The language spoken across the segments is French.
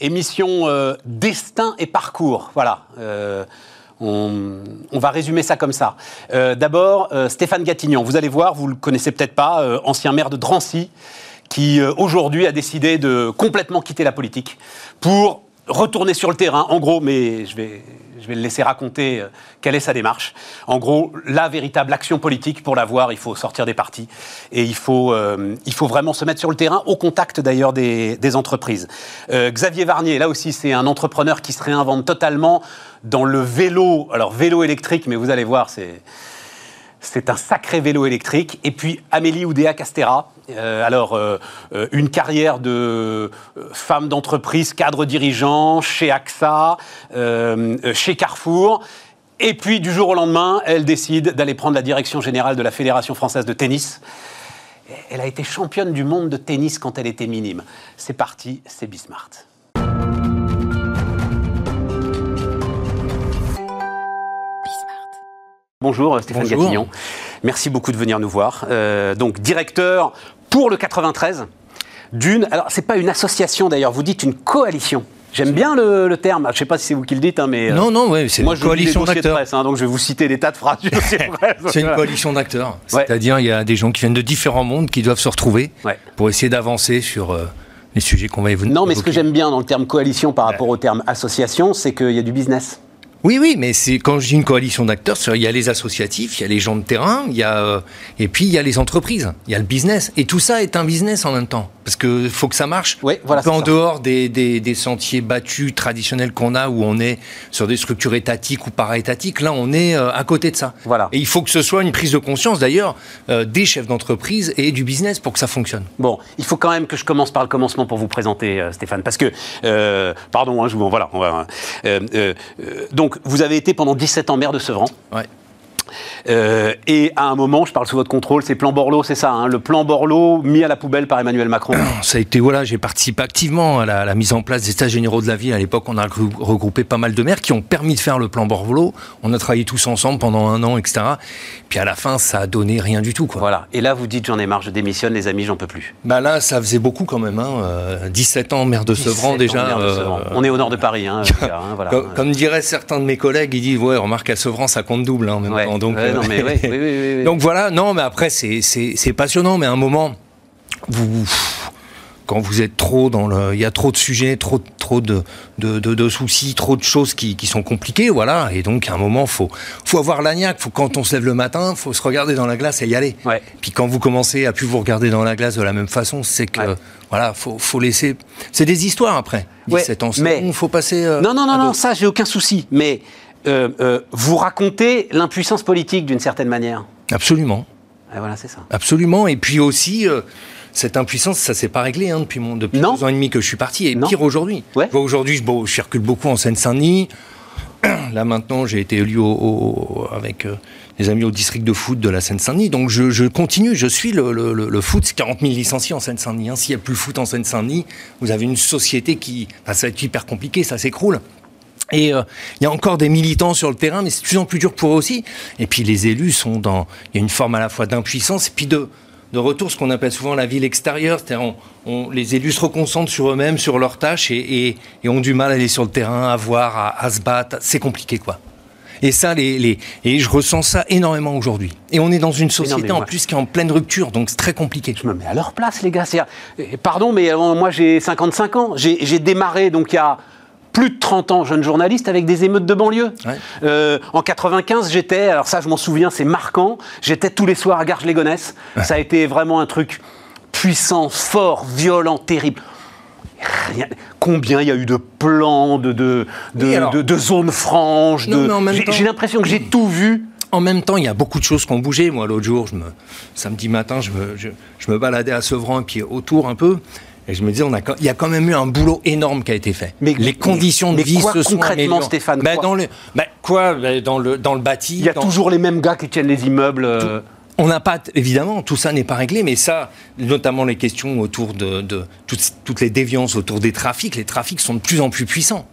émission euh, Destin et parcours. Voilà. Euh, on, va résumer ça comme ça. Euh, D'abord, Stéphane Gatignan. Vous allez voir, vous le connaissez peut-être pas, ancien maire de Drancy, qui aujourd'hui a décidé de complètement quitter la politique pour retourner sur le terrain. En gros, mais je vais, je vais le laisser raconter euh, quelle est sa démarche. En gros, la véritable action politique, pour l'avoir, il faut sortir des partis et il faut, euh, il faut vraiment se mettre sur le terrain, au contact d'ailleurs des, des entreprises. Euh, Xavier Varnier, là aussi, c'est un entrepreneur qui se réinvente totalement dans le vélo. Alors, vélo électrique, mais vous allez voir, c'est. C'est un sacré vélo électrique. Et puis Amélie Oudéa Castera. Euh, alors, euh, euh, une carrière de femme d'entreprise, cadre dirigeant, chez AXA, chez Carrefour. Et puis, du jour au lendemain, elle décide d'aller prendre la direction générale de la Fédération française de tennis. Elle a été championne du monde de tennis quand elle était minime. C'est parti, c'est Bismart. Bonjour euh, Stéphane Bonjour. Gatignon. Merci beaucoup de venir nous voir. Euh, donc directeur pour le 93 d'une. Alors c'est pas une association d'ailleurs, vous dites une coalition. J'aime bien le, le terme. Je sais pas si c'est vous qui le dites, hein, mais euh, Non, non, ouais, c'est une je coalition d'acteurs. hein, donc je vais vous citer des tas de phrases. C'est une Voilà. coalition d'acteurs. Ouais. C'est-à-dire, il y a des gens qui viennent de différents mondes qui doivent se retrouver Ouais. pour essayer d'avancer sur euh, les sujets qu'on va évoquer. Non, mais ce que j'aime bien dans le terme coalition par rapport au terme association, c'est qu'il y a du business. Oui, oui, mais c'est quand je dis une coalition d'acteurs, il y a les associatifs, il y a les gens de terrain, il y a euh, et puis il y a les entreprises, il y a le business, et tout ça est un business en même temps, parce que faut que ça marche. Oui, voilà, en ça. dehors des, des, des sentiers battus traditionnels qu'on a, où on est sur des structures étatiques ou para-étatiques. Là, on est euh, à côté de ça. Voilà. Et il faut que ce soit une prise de conscience, d'ailleurs, euh, des chefs d'entreprise et du business pour que ça fonctionne. Bon, il faut quand même que je commence par le commencement pour vous présenter, euh, Stéphane, parce que, pardon, hein, je vous, voilà, on va, donc vous avez été pendant 17 ans maire de Sevran, Ouais. Euh, et à un moment, je parle sous votre contrôle, c'est plan Borloo, c'est ça, hein, le plan Borloo mis à la poubelle par Emmanuel Macron. Ça a été, voilà, j'ai participé activement à la, la mise en place des états généraux de la ville. À l'époque, on a regrou- regroupé pas mal de maires qui ont permis de faire le plan Borvolo. On a travaillé tous ensemble pendant un an, etc. Puis à la fin, ça a donné rien du tout, quoi. Voilà, et là vous dites j'en ai marre, je démissionne, les amis, j'en peux plus. Bah là, ça faisait beaucoup quand même. Hein. euh, 17 ans maire de 17 Sevran déjà. de euh. On est au nord de Paris, hein, gars, hein, voilà. Comme, comme diraient certains de mes collègues, ils disent ouais, remarque à Sevran, ça compte double hein, en même Ouais. Donc, ouais, non, mais oui, oui, oui, oui, oui. donc voilà, non, mais après c'est passionnant, mais à un moment, vous quand vous êtes trop dans le, il y a trop de sujets, trop trop de de, de, de soucis, trop de choses qui, qui sont compliquées, voilà. Et donc à un moment, faut faut avoir l'agnac. Faut quand on se lève le matin, faut se regarder dans la glace et y aller. Ouais. Puis quand vous commencez à plus vous regarder dans la glace de la même façon, c'est que Ouais. voilà, faut faut laisser. C'est des histoires après. Ouais, 17 ans, c'est mais- faut passer. euh, Non, non, non, non, ça, j'ai aucun souci. Mais vous racontez l'impuissance politique d'une certaine manière. Absolument. Et voilà, c'est ça. Absolument. Et puis aussi, euh, cette impuissance, ça s'est pas réglé hein, depuis, mon, depuis Non. deux ans et demi que je suis parti. Et Non. pire aujourd'hui. Ouais. Aujourd'hui, je, bon, je circule beaucoup en Seine-Saint-Denis. Là maintenant, j'ai été élu au- au- avec euh, des amis au district de foot de la Seine-Saint-Denis. Donc je, je continue, je suis le, le- le- le foot. C'est 40 000 licenciés en Seine-Saint-Denis. hein. S'il n'y a plus le foot en Seine-Saint-Denis, vous avez une société qui... enfin, ça va être hyper compliqué, ça s'écroule. Et euh, il y a encore des militants sur le terrain, mais c'est de plus en plus dur pour eux aussi. Et puis les élus sont dans... Il y a une forme à la fois d'impuissance et puis de, de retour, ce qu'on appelle souvent la ville extérieure. C'est-à-dire on- on- les élus se reconcentrent sur eux-mêmes, sur leurs tâches et, et- et ont du mal à aller sur le terrain, à voir, à, à se battre. C'est compliqué, quoi. Et ça, les, les, et je ressens ça énormément aujourd'hui. Et on est dans une société en plus qui est en pleine rupture, donc c'est très compliqué. Je me mets à leur place, les gars. Pardon, mais euh, moi, j'ai 55 ans. J'ai démarré, donc, il y a plus de 30 ans, jeune journaliste, avec des émeutes de banlieue. Ouais. Euh, en 95, j'étais, alors ça, je m'en souviens, c'est marquant, j'étais tous les soirs à Garges-les-Gonesse. Ça a été vraiment un truc puissant, fort, violent, terrible. Rien- Combien il y a eu de plans, de, de, de, Oui, alors- de- de zones franches j'ai l'impression que j'ai tout vu. En même temps, il y a beaucoup de choses qui ont bougé. Moi, l'autre jour, je me, samedi matin, je me, je, je me baladais à Sevran et puis autour un peu. Et je me disais, on a, quand- il y a quand même eu un boulot énorme qui a été fait. Mais- les conditions mais de vie quoi se sont concrètement. Stéphane, Ben, quoi dans le, ben, quoi ben, dans le dans le bâti. Il y a dans- toujours les mêmes gars qui tiennent les immeubles. euh, On n'a pas, évidemment, tout ça n'est pas réglé, mais ça, notamment les questions autour de, de toutes, toutes les déviances autour des trafics, les trafics sont de plus en plus puissants.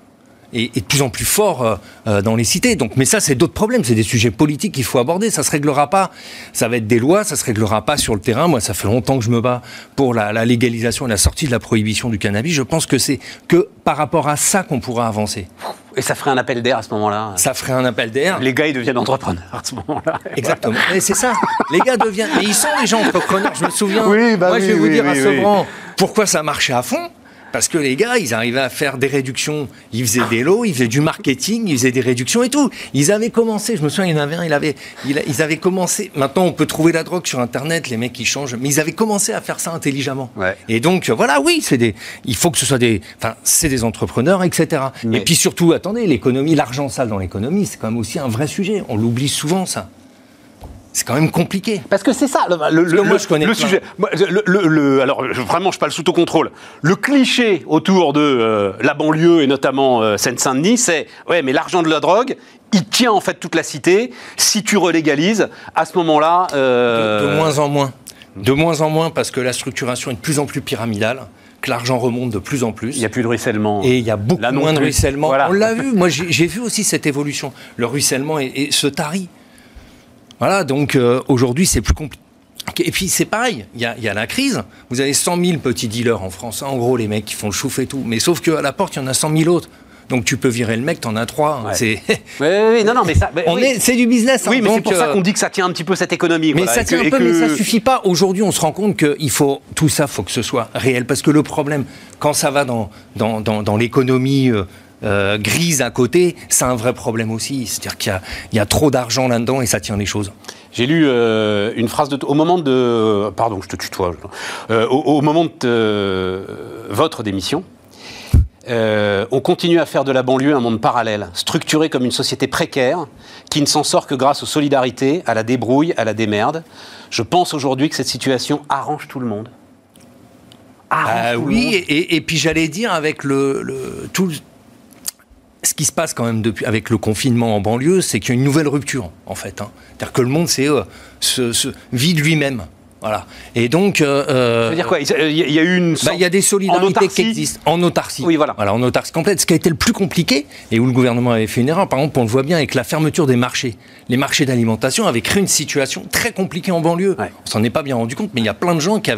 Est, de plus en plus fort euh, euh, dans les cités. Donc, mais ça, c'est d'autres problèmes, c'est des sujets politiques qu'il faut aborder. Ça se réglera pas. Ça va être des lois, ça se réglera pas sur le terrain. Moi, ça fait longtemps que je me bats pour la, légalisation et la sortie de la prohibition du cannabis. Je pense que c'est que par rapport à ça qu'on pourra avancer. Et ça ferait un appel d'air à ce moment-là. Ça ferait un appel d'air. Les gars, ils deviennent entrepreneurs à ce moment-là. Exactement. Et c'est ça. Les gars deviennent. Mais ils sont déjà entrepreneurs. Je me souviens. Oui, bah Moi, je vais vous dire à Sevran pourquoi ça marchait à fond? Parce que les gars, ils arrivaient à faire des réductions. Ils faisaient des lots, ils faisaient du marketing, ils faisaient des réductions et tout. Ils avaient commencé, je me souviens, il y en avait un, il avait, ils avaient commencé. Maintenant, on peut trouver la drogue sur Internet, les mecs qui changent, mais ils avaient commencé à faire ça intelligemment. Et donc, voilà, oui, c'est des, il faut que ce soit des, enfin, c'est des entrepreneurs, etc. Et puis surtout, attendez, l'économie, l'argent sale dans l'économie, c'est quand même aussi un vrai sujet. On l'oublie souvent, ça c'est quand même compliqué. Parce que c'est ça, le, le, moi, je connais le sujet. Le, alors, vraiment, je parle sous ton contrôle. Le cliché autour de euh, la banlieue et notamment euh, Seine-Saint-Denis, c'est ouais, mais l'argent de la drogue, il tient en fait toute la cité. Si tu relégalises, à ce moment-là. Euh, de, moins en moins. De moins en moins parce que la structuration est de plus en plus pyramidale que l'argent remonte de plus en plus. Il n'y a plus de ruissellement. Et il y a beaucoup moins de ruissellement. On l'a vu, moi j'ai vu aussi cette évolution. Le ruissellement se tarit. Voilà, donc euh, aujourd'hui, c'est plus compliqué. Et puis c'est pareil, il y, a, la crise. Vous avez 100 000 petits dealers en France, en gros, les mecs qui font le chouf et tout. Mais sauf qu'à la porte, il y en a 100 000 autres. Donc tu peux virer le mec, t'en as trois. C'est. Oui, oui, non, non, mais ça. On est, c'est du business. Hein. oui, mais c'est pour ça euh, qu'on dit que ça tient un petit peu cette économie. Mais ça tient un peu, mais ça suffit pas. Aujourd'hui, on se rend compte que il faut tout ça, faut que ce soit réel, parce que le problème, quand ça va dans dans, dans, l'économie. Euh, grise à côté, c'est un vrai problème aussi. C'est-à-dire qu'il y, y a, trop d'argent là-dedans et ça tient les choses. J'ai lu euh, une phrase de, au moment de. Pardon, je te tutoie. Euh, au, moment de euh, votre démission, on continue à faire de la banlieue un monde parallèle, structuré comme une société précaire, qui ne s'en sort que grâce aux solidarités, à la débrouille, à la démerde. Je pense aujourd'hui que cette situation arrange tout le monde. Ah oui, Et, puis j'allais dire avec le, le tout, qui se passe quand même depuis, avec le confinement en banlieue, c'est qu'il y a une nouvelle rupture, en fait. Hein. C'est-à-dire que le monde euh, se, vide lui-même. Voilà. Et donc. Euh, euh, ça veut dire quoi? Il y a eu une. Bah, il y a des solidarités qui existent en autarcie. Oui, voilà. Voilà, en autarcie complète. Ce qui a été le plus compliqué, et où le gouvernement avait fait une erreur, par exemple, on le voit bien avec la fermeture des marchés. Les marchés d'alimentation avaient créé une situation très compliquée en banlieue. On s'en est pas bien rendu compte, mais il y a plein de gens qui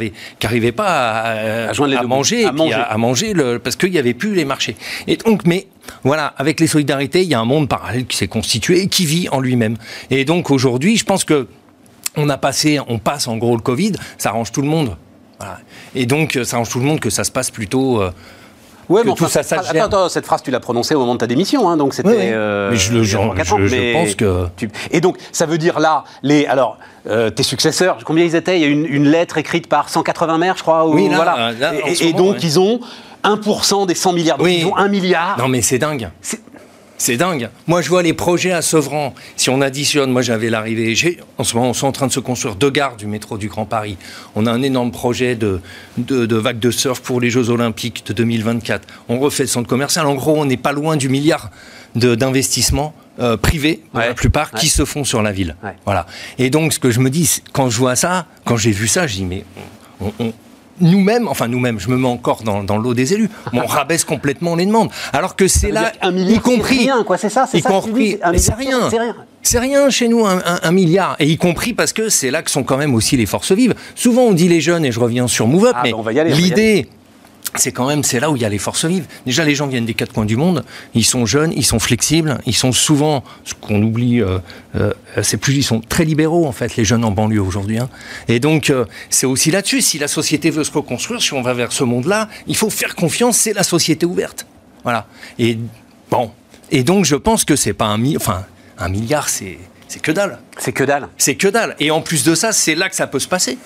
n'arrivaient pas à, à, manger, à manger, à, manger le, parce qu'il n'y avait plus les marchés. Et donc, mais voilà, avec les solidarités, il y a un monde parallèle qui s'est constitué et qui vit en lui-même. Et donc aujourd'hui, je pense que on a passé, on passe en gros le Covid, ça arrange tout le monde. Et donc, ça arrange tout le monde que ça se passe plutôt. Euh, ouais, mais tout ça, ça attends, attends, cette phrase, tu l'as prononcée au moment de ta démission, hein, donc c'était. Euh, mais je, le, genre, je, pense que. Et donc, ça veut dire là, les, alors, euh, tes successeurs, combien ils étaient? Il y a une, une, lettre écrite par 180 maires, je crois. oui, voilà. et, donc, ils ont 1% des 100 milliards. Donc, ils ont 1 milliard. Non, mais c'est dingue. C'est dingue. Moi, je vois les projets à Sevran. Si on additionne, moi j'avais l'arrivée. En ce moment, on est en train de se construire deux gares du métro du Grand Paris. On a un énorme projet de, de, vagues de surf pour les Jeux Olympiques de 2024. On refait le centre commercial. En gros, on n'est pas loin du milliard d'investissements euh, privés, pour la plupart, qui se font sur la ville. Voilà. Et donc, ce que je me dis, quand je vois ça, quand j'ai vu ça, je dis, mais on nous-mêmes, enfin nous-mêmes, je me mets encore dans, dans l'eau des élus, on rabaisse complètement les demandes. Alors que c'est là, un milliard, y compris, c'est rien, quoi, c'est ça, c'est ça. c'est rien. C'est rien chez nous, un, milliard. Et y compris parce que c'est là que sont quand même aussi les forces vives. Souvent, on dit les jeunes, et je reviens sur Move Up, ah, mais bah, l'idée, c'est quand même c'est là où il y a les forces vives. Déjà, les gens viennent des quatre coins du monde. Ils sont jeunes, ils sont flexibles, ils sont souvent ce qu'on oublie. Euh, euh, c'est plus ils sont très libéraux en fait les jeunes en banlieue aujourd'hui. Hein. Et donc euh, c'est aussi là-dessus. Si la société veut se reconstruire, si on va vers ce monde-là, il faut faire confiance. C'est la société ouverte. Voilà. Et bon. Et donc je pense que c'est pas un enfin un milliard, c'est c'est que dalle. C'est que dalle. C'est que dalle. Et en plus de ça, c'est là que ça peut se passer.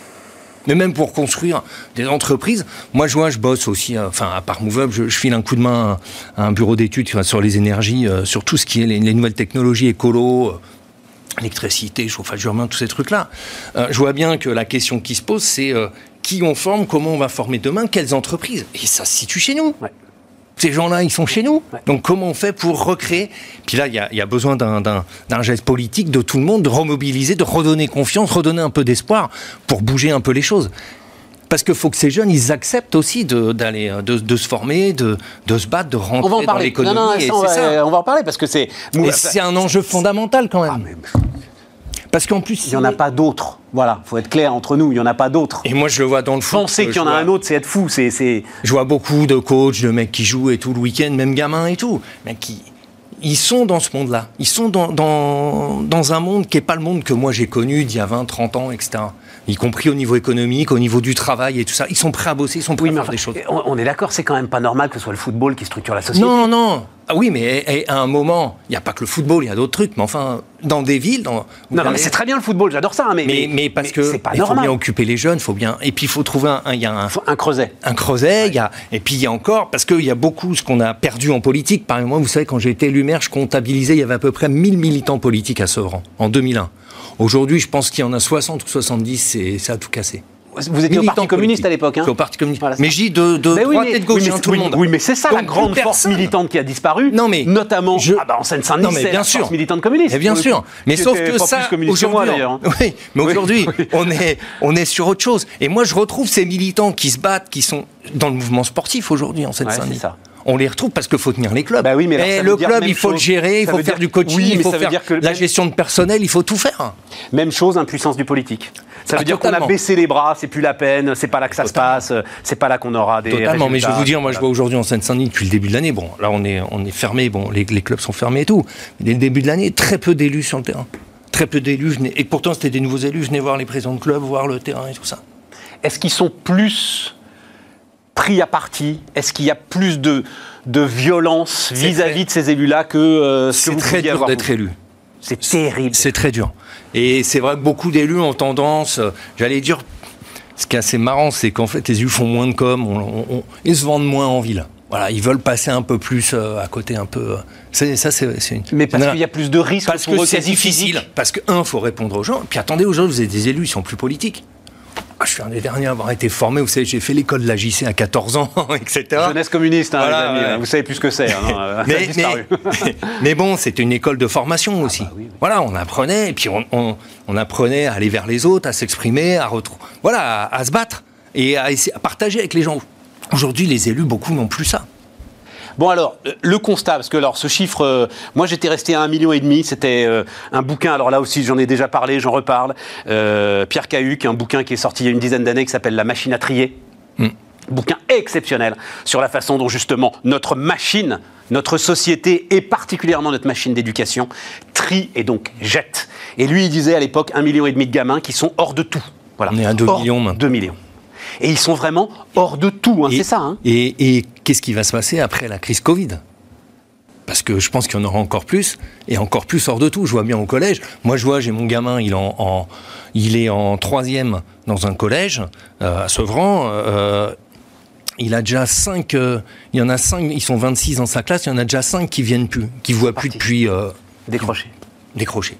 Mais même pour construire des entreprises, moi je vois, je bosse aussi, euh, enfin à part MoveUp, je, je file un coup de main à, un bureau d'études sur les énergies, euh, sur tout ce qui est les, nouvelles technologies écolo, euh, électricité, chauffage urbain, tous ces trucs-là. je vois bien que la question qui se pose, c'est qui on forme, comment on va former demain, quelles entreprises? Et ça se situe chez nous. Ces gens-là, ils sont chez nous. Donc comment on fait pour recréer? Puis là, il y, a, besoin d'un geste politique de tout le monde, de remobiliser, de redonner confiance, redonner un peu d'espoir pour bouger un peu les choses. Parce qu'il faut que ces jeunes, ils acceptent aussi de, d'aller, de, de se former, de, de se battre, de rentrer On va en dans parler. l'économie. Non, non, et ça, on, va, ça. on va en parler parce que c'est. Et c'est un enjeu fondamental quand même. Ah, mais Parce qu'en plus, il n'y en a pas d'autres. Voilà, faut être clair entre nous, il n'y en a pas d'autres. Et moi, je le vois dans le foot. Penser qu'il y en a un autre, c'est être fou. C'est, c'est... Je vois beaucoup de coachs, de mecs qui jouent et tout le week-end, même gamins et tout, mais qui ils sont dans ce monde-là. Ils sont dans, dans, dans un monde qui n'est pas le monde que moi j'ai connu d'il y a 20, 30 ans, etc. Y compris au niveau économique, au niveau du travail et tout ça. Ils sont prêts à bosser, ils sont prêts Oui, à faire enfin, des choses. on, on est d'accord, c'est quand même pas normal que ce soit le football qui structure la société. Non, non. Ah oui, mais eh, à un moment, il n'y a pas que le football, il y a d'autres trucs. Mais enfin, dans des villes, dans, Non, non, mais c'est très bien le football, j'adore ça, hein, mais, mais, mais parce que c'est pas il faut bien occuper les jeunes, faut bien. Et puis il faut trouver un, il y a un, Faut un creuset. un creuset, il y a, et puis il y a encore, parce qu'il y a beaucoup ce qu'on a perdu en politique. Par exemple, vous savez, quand j'ai été élu maire, je comptabilisais, il y avait à peu près 1000 militants politiques à Sevran, en 2001. Aujourd'hui, je pense qu'il y en a 60 ou 70, c'est, ça a tout cassé. Vous étiez au Parti communiste à l'époque, hein au Parti communiste. Voilà, mais j'ai de, de Mais oui, droite mais, et de gauche, oui, mais, tout oui, le monde. oui, mais c'est ça la grande force militante qui a disparu. Non, mais notamment je- ah bah, en Seine-Saint-Denis, c'est la sûr. force militante communiste. Et bien sûr. Mais sauf que ça, aujourd'hui, hein. on- oui, mais aujourd'hui, on est, on est sur autre chose. Et moi, je retrouve ces militants qui se battent, qui sont dans le mouvement sportif aujourd'hui en Seine-Saint-Denis. ça. On les retrouve parce qu'il faut tenir les clubs. Bah oui, mais alors, ça le club, il faut le gérer, il Ça faut faire dire- du coaching, oui, il faut faire que la gestion de personnel, il faut tout faire. Même chose, impuissance du politique. Ça veut Ah, dire qu'on a baissé les bras, c'est plus la peine, c'est pas là que ça se passe, c'est pas là qu'on aura des. Totalement, mais je vais vous dire, moi je vois aujourd'hui en Seine-Saint-Denis depuis le début de l'année, bon, là on est, on est fermé, bon, les, les clubs sont fermés et tout. Mais dès le début de l'année, très peu d'élus sur le terrain. Très peu d'élus, venaient- et pourtant c'était des nouveaux élus, venaient voir les présidents de clubs, voir le terrain et tout ça. Est-ce qu'ils sont plus pris à partie? Est-ce qu'il y a plus de, de violence vis-à-vis de ces élus-là que euh, ce C'est vous très dur d'être élu. C'est terrible. C'est très dur. Et c'est vrai que beaucoup d'élus ont tendance, j'allais dire, ce qui est assez marrant, c'est qu'en fait les élus font moins de com, on- on- on- ils se vendent moins en ville. Voilà, ils veulent passer un peu plus euh, à côté, un peu. euh, c'est- ça, c'est une- Mais parce qu'il y a plus de risques Parce que c'est difficile. physiques. Parce que, un, faut répondre aux gens. Puis attendez, aujourd'hui, vous avez des élus, ils sont plus politiques. Ah, je suis un des derniers à avoir été formé. Vous savez, j'ai fait l'école de la JC à 14 ans, etc. Jeunesse communiste, hein, Voilà, les amis, ouais. vous savez plus ce que c'est. hein, a Mais, disparu. mais, mais bon, c'était une école de formation aussi. bah oui, oui. Voilà, on apprenait, et puis on, on- on apprenait à aller vers les autres, à s'exprimer, à voilà, à, à se battre et à, essayer, à partager avec les gens. Aujourd'hui, les élus, beaucoup n'ont plus ça. Bon alors, euh, le constat, parce que alors ce chiffre, euh, moi j'étais resté à un million et demi, c'était euh, un bouquin, alors là aussi j'en ai déjà parlé, j'en reparle, euh, Pierre Cahuc, un bouquin qui est sorti il y a une dizaine d'années qui s'appelle La machine à trier. Bouquin exceptionnel sur la façon dont justement notre machine, notre société et particulièrement notre machine d'éducation trie et donc jette. Et lui il disait à l'époque un million et demi de gamins qui sont hors de tout. Voilà. On est à deux Hors- millions maintenant. deux millions. Et ils sont vraiment hors de tout, hein, c'est ça. Hein Et, et qu'est-ce qui va se passer après la crise Covid? Parce que je pense qu'il y en aura encore plus, et encore plus hors de tout. Je vois bien au collège. Moi, je vois, j'ai mon gamin, il est en, en- il est en troisième dans un collège euh, à Sevran. euh, il a déjà cinq. euh, il y en a cinq. Ils sont 26 dans sa classe. Il y en a déjà cinq qui viennent plus, qui voient plus depuis euh, Décroché. décroché.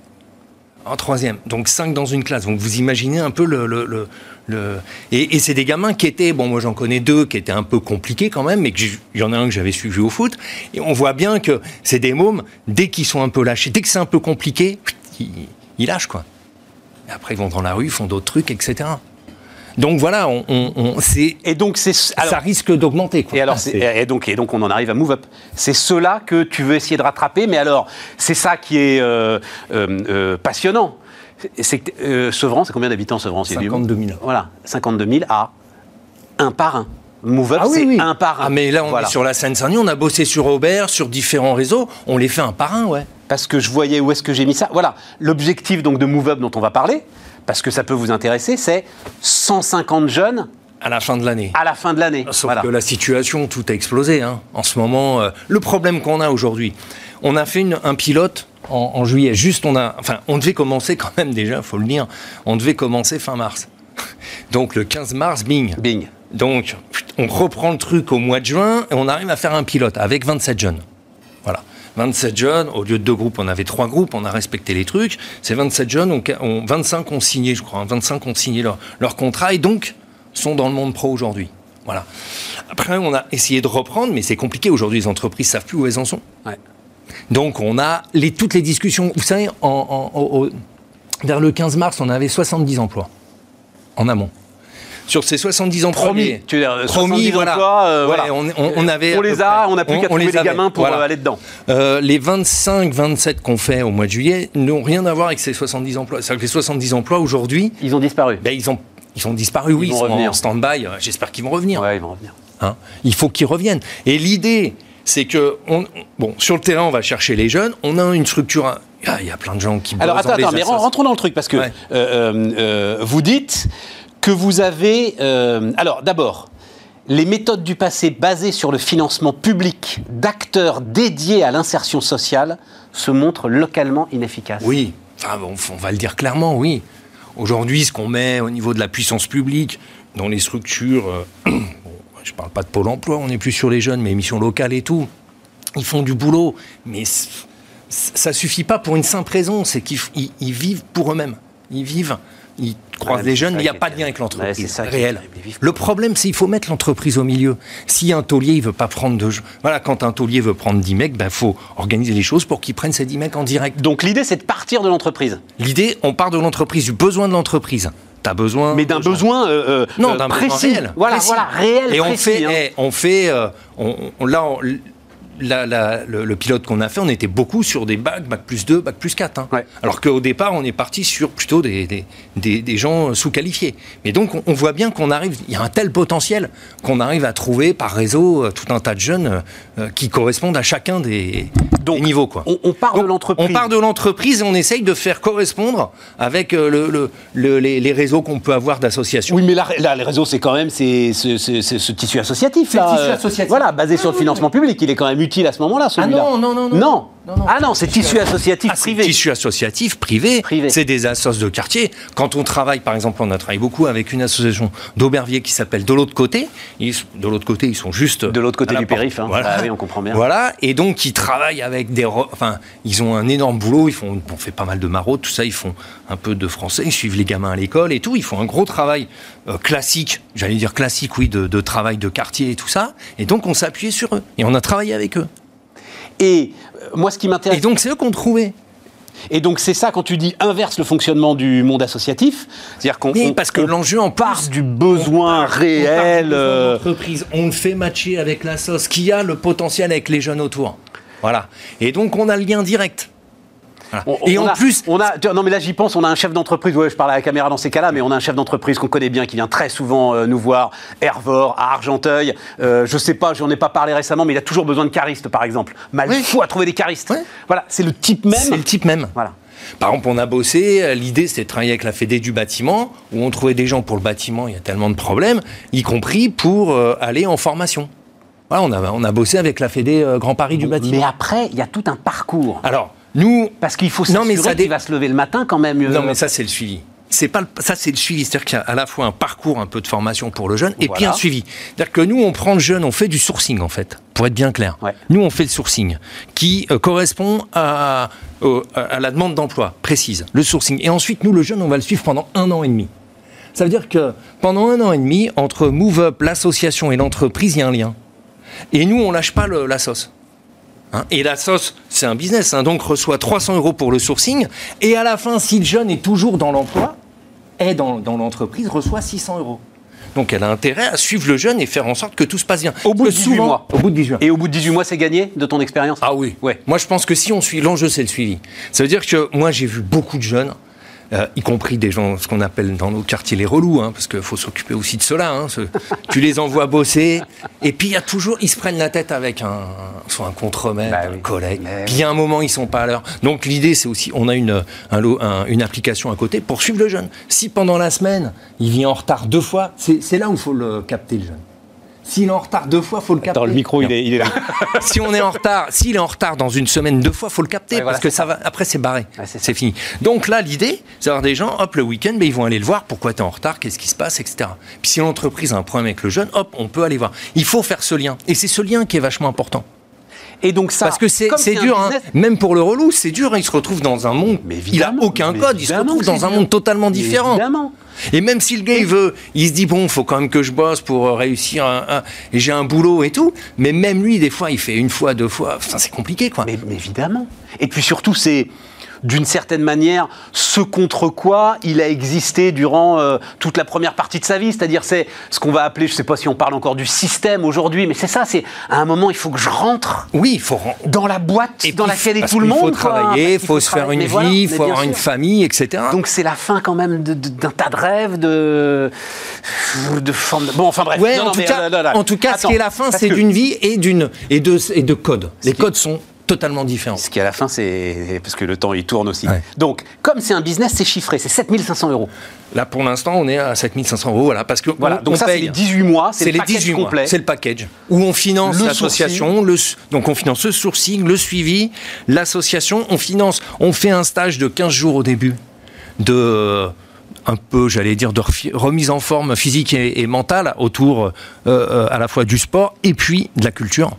En troisième. Donc cinq dans une classe. Donc vous imaginez un peu le. le, le- le- Et, et c'est des gamins qui étaient, bon moi j'en connais deux qui étaient un peu compliqués quand même, mais que il y en a un que j'avais suivi au foot. Et on voit bien que c'est des mômes, dès qu'ils sont un peu lâchés, dès que c'est un peu compliqué, ils, ils lâchent quoi. Et après ils vont dans la rue, ils font d'autres trucs, etc. Donc voilà, on, on- on- c'est, Et donc c'est ça risque d'augmenter. quoi. Et alors, c'est- et donc, et donc, on en arrive à Move Up. C'est cela que tu veux essayer de rattraper, mais alors, c'est ça qui est euh, euh, euh, passionnant. C'est euh, Sevran, c'est combien d'habitants Sevran c'est du- 52 000. Voilà, 52 000 à un par un. Move Up, Ah oui, c'est oui. un par un. Ah mais là on Voilà. est sur la Seine-Saint-Denis, on a bossé sur Aubert, sur différents réseaux, on les fait un par un, ouais. Parce que je voyais où est-ce que j'ai mis ça. Voilà, l'objectif donc de Move Up dont on va parler, parce que ça peut vous intéresser, c'est 150 jeunes À la fin de l'année. à la fin de l'année. Sauf Voilà. que la situation, tout a explosé. hein. En ce moment, euh, le problème qu'on a aujourd'hui, on a fait une- un pilote en, en juillet. Juste, on a, enfin, on devait commencer quand même déjà, faut le dire. On devait commencer fin mars. Donc le 15 mars, bing. Bing. Donc on reprend le truc au mois de juin et on arrive à faire un pilote avec 27 jeunes. Voilà. 27 jeunes, au lieu de deux groupes, on avait trois groupes, on a respecté les trucs. Ces 27 jeunes, on, on- 25 ont signé, je crois, hein, 25 ont signé leur, leur contrat et donc sont dans le monde pro aujourd'hui. Voilà. Après, on a essayé de reprendre, mais c'est compliqué. Aujourd'hui, les entreprises savent plus où elles en sont. Ouais. Donc, on a les, toutes les discussions. Vous savez, en- en- au- au- vers le 15 mars, on avait 70 emplois en amont. sur ces 70 employés. Promis, tu veux dire, 70 emplois, euh, Ouais, voilà. on, on- on avait On les a, on n'a plus qu'à trouver les gamins pour Voilà. euh, aller dedans. Euh, les 25-27 qu'on fait au mois de juillet n'ont rien à voir avec ces 70 emplois. C'est-à-dire que les 70 emplois aujourd'hui, Ils ont disparu. ben, ils, ont, ils ont disparu, oui, ils sont revenir. en stand-by. J'espère qu'ils vont revenir. Ouais, ils vont revenir. Hein. Il faut qu'ils reviennent. Et l'idée, c'est que, on, bon, sur le terrain, on va chercher les jeunes. On a une structure. Ah, Il y a plein de gens qui. Alors attends, attends, mais rentrons dans le truc parce que Ouais. euh, euh, euh, vous dites que vous avez. euh, alors d'abord, les méthodes du passé basées sur le financement public d'acteurs dédiés à l'insertion sociale se montrent localement inefficaces. Oui, enfin, on va le dire clairement, oui. Aujourd'hui, ce qu'on met au niveau de la puissance publique dans les structures, je ne parle pas de Pôle emploi, on n'est plus sur les jeunes, mais émissions locales et tout, ils font du boulot, mais ça suffit pas pour une simple raison, c'est qu'ils f- ils- ils vivent pour eux-mêmes. Ils vivent, ils croisent Ouais, les jeunes, mais il n'y a pas de lien avec. Ouais, l'entreprise c'est ça qui est réel. Le problème, c'est qu'il faut mettre l'entreprise au milieu. Si un taulier, il veut pas prendre de... Voilà, quand un taulier veut prendre 10 mecs, il ben, faut organiser les choses pour qu'il prenne ces 10 mecs en direct. Donc l'idée, c'est de partir de l'entreprise, L'idée, on part de l'entreprise, du besoin de l'entreprise. T'as besoin. mais d'un besoin euh, euh, Non, euh, d'un besoin précis. réel. Voilà, précis. voilà, réel, Et on précis, fait, hein. eh, on fait, euh, on, on- là, on- la- la- le, le pilote qu'on a fait, on était beaucoup sur des bacs, bac plus 2, bac plus 4. hein. Ouais. Alors qu'au départ, on est parti sur plutôt des, des, des- des gens sous-qualifiés. Mais donc, on, on voit bien qu'on arrive, il y a un tel potentiel qu'on arrive à trouver par réseau euh, tout un tas de jeunes euh, qui correspondent à chacun des, Donc, niveaux. Quoi. On, on part de l'entreprise. On part de l'entreprise et on essaye de faire correspondre avec euh, le- le- le- les, les réseaux qu'on peut avoir d'associations. Oui, mais là, là, les réseaux, c'est quand même c'est, c'est ce tissu associatif. Le euh. Voilà, basé sur le financement public. Il est quand même utile à ce moment-là, celui-là. non, non, non, non. Non. Non, non. Ah non, c'est tissu associatif Ah, c'est privé. Tissu associatif privé, Privé. c'est des assos de quartier. Quand on travaille, par exemple, on a travaillé beaucoup avec une association d'Auberviers qui s'appelle De l'autre côté. Ils- de l'autre côté, ils sont juste De l'autre côté la du porte. périph', hein. Voilà. Ah oui, on comprend bien. Voilà, et donc ils travaillent avec des, enfin, ils ont un énorme boulot. Ils font, on fait pas mal de maraudes, tout ça. Ils font un peu de français, ils suivent les gamins à l'école et tout. Ils font un gros travail euh, classique, j'allais dire classique, oui, de, de travail de quartier et tout ça. Et donc on s'est appuyé sur eux et on a travaillé avec eux. Et euh, moi, ce qui m'intéresse. Et donc c'est eux qu'on trouvait. Et donc, c'est ça quand tu dis inverse le fonctionnement du monde associatif. C'est-à-dire qu'on. Oui, on- parce que on l'enjeu en part du besoin réel. euh, Entreprise, on le fait matcher avec la sauce qui a le potentiel avec les jeunes autour. Voilà. Et donc on a le lien direct. Voilà. On- et on en a- plus, on a, non mais là j'y pense, on a un chef d'entreprise, ouais, je parle à la caméra dans ces cas-là, mais on a un chef d'entreprise qu'on connaît bien, qui vient très souvent euh, nous voir, Hervor, à Argenteuil. Euh, je sais pas, j'en ai pas parlé récemment, mais il a toujours besoin de caristes, par exemple. Mal Oui. fou à trouver des caristes. Voilà, c'est le type même. c'est le type même. Voilà. Par exemple, on a bossé, euh, l'idée c'était de travailler avec la Fédé du bâtiment, où on trouvait des gens pour le bâtiment, il y a tellement de problèmes, y compris pour euh, aller en formation. Voilà, on a, on a bossé avec la Fédé euh, Grand Paris du bâtiment. Mais après, il y a tout un parcours. Alors, nous, Parce qu'il faut s'assurer dé- qu'il va se lever le matin quand même. euh, Non, mais ça, c'est le suivi. C'est pas le- ça, c'est le suivi. C'est-à-dire qu'il y a à la fois un parcours, un peu de formation pour le jeune, et puis un suivi. C'est-à-dire que nous, on prend le jeune, on fait du sourcing, en fait, pour être bien clair. Ouais. Nous, on fait le sourcing, qui euh, correspond à, la demande d'emploi précise, le sourcing. Et ensuite, nous, le jeune, on va le suivre pendant un an et demi. Ça veut dire que pendant un an et demi, entre Move Up, l'association et l'entreprise, il y a un lien. Et nous, on lâche pas le- la sauce. Hein, et la sauce, c'est un business, hein, donc reçoit 300 euros pour le sourcing. Et à la fin, si le jeune est toujours dans l'emploi, est dans, dans l'entreprise, reçoit 600 euros. Donc elle a intérêt à suivre le jeune et faire en sorte que tout se passe bien. Au bout de Parce que 18 mois. Au bout de 18 mois. Et au bout de 18 mois, c'est gagné de ton expérience? Ah oui. Ouais. Moi, je pense que si on suit, l'enjeu, c'est le suivi. Ça veut dire que moi, j'ai vu beaucoup de jeunes, euh, y compris des gens, ce qu'on appelle dans nos quartiers les relous, hein, parce qu'il faut s'occuper aussi de cela. hein, ce- tu les envoies bosser, et puis il y a toujours, ils se prennent la tête avec un, soit un contremaître, Bah un oui. collègue. Mais Puis il y a un moment, ils sont pas à l'heure. Donc l'idée, c'est aussi, on a une, un lot- un- une application à côté pour suivre le jeune. Si pendant la semaine, il vient en retard deux fois, c'est c'est là où il faut le capter le jeune. S'il est en retard deux fois, faut le capter. Attends, le micro, il est, il est là. si on est en retard, s'il est en retard dans une semaine deux fois, faut le capter Ouais, voilà, parce que ça va. Après, c'est barré, Ouais, c'est ça. c'est fini. Donc là, l'idée, c'est d'avoir des gens, hop, le week-end, ben, ils vont aller le voir. Pourquoi tu es en retard? Qu'est-ce qui se passe, etc. Puis si l'entreprise a un problème avec le jeune, hop, on peut aller voir. Il faut faire ce lien, et c'est ce lien qui est vachement important. Et donc ça. Parce que c'est dur, hein. même pour le relou, c'est dur. hein. Il se retrouve dans un monde. Mais il a aucun code. Il se retrouve dans un monde totalement différent. Évidemment. Et même si le gars il veut, il se dit bon, faut quand même que je bosse pour euh, réussir. un- un- et j'ai un boulot et tout. Mais même lui, des fois, il fait une fois, deux fois. C'est compliqué, quoi. Mais, mais évidemment. Et puis surtout, c'est d'une certaine manière ce contre quoi il a existé durant euh, toute la première partie de sa vie. C'est-à-dire, c'est ce qu'on va appeler, je ne sais pas si on parle encore du système aujourd'hui, mais c'est ça, c'est à un moment, il faut que je rentre oui, il faut dans la boîte dans laquelle est tout le monde. Il faut travailler, il faut, se faire une vie, il faut avoir une famille, etc. Donc c'est la fin quand même d'un tas de rêves, de. Bon, enfin bref. en, tout cas, en, tout cas, ce qui est la fin, c'est d'une vie et, et, de, et de codes. Les codes sont totalement différent. Ce qui à la fin, c'est parce que le temps il tourne aussi. Donc, comme c'est un business, c'est chiffré, c'est 7500 euros. Là, pour l'instant, on est à 7500 euros, voilà, parce que voilà. donc ça, c'est les 18 mois, c'est le package complet. C'est le package où on finance l'association, donc on finance le sourcing, le suivi, l'association, on finance, on fait un stage de 15 jours au début de un peu, j'allais dire, de remise en forme physique et, mentale autour euh, euh, à la fois du sport et puis de la culture.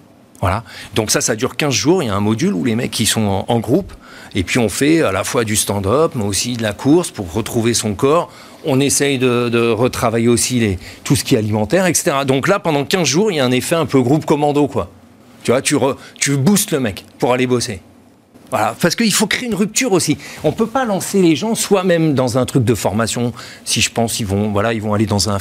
Voilà. Donc ça, ça dure 15 jours. Il y a un module où les mecs qui sont en, groupe. Et puis on fait à la fois du stand-up, mais aussi de la course pour retrouver son corps. On essaye de, retravailler aussi les, tout ce qui est alimentaire, etc. Donc là, pendant 15 jours, il y a un effet un peu groupe commando, quoi. Tu vois, tu, tu boostes le mec pour aller bosser. Voilà, parce qu'il faut créer une rupture aussi. On peut pas lancer les gens soi-même dans un truc de formation. Si je pense, ils vont, voilà, ils vont aller dans un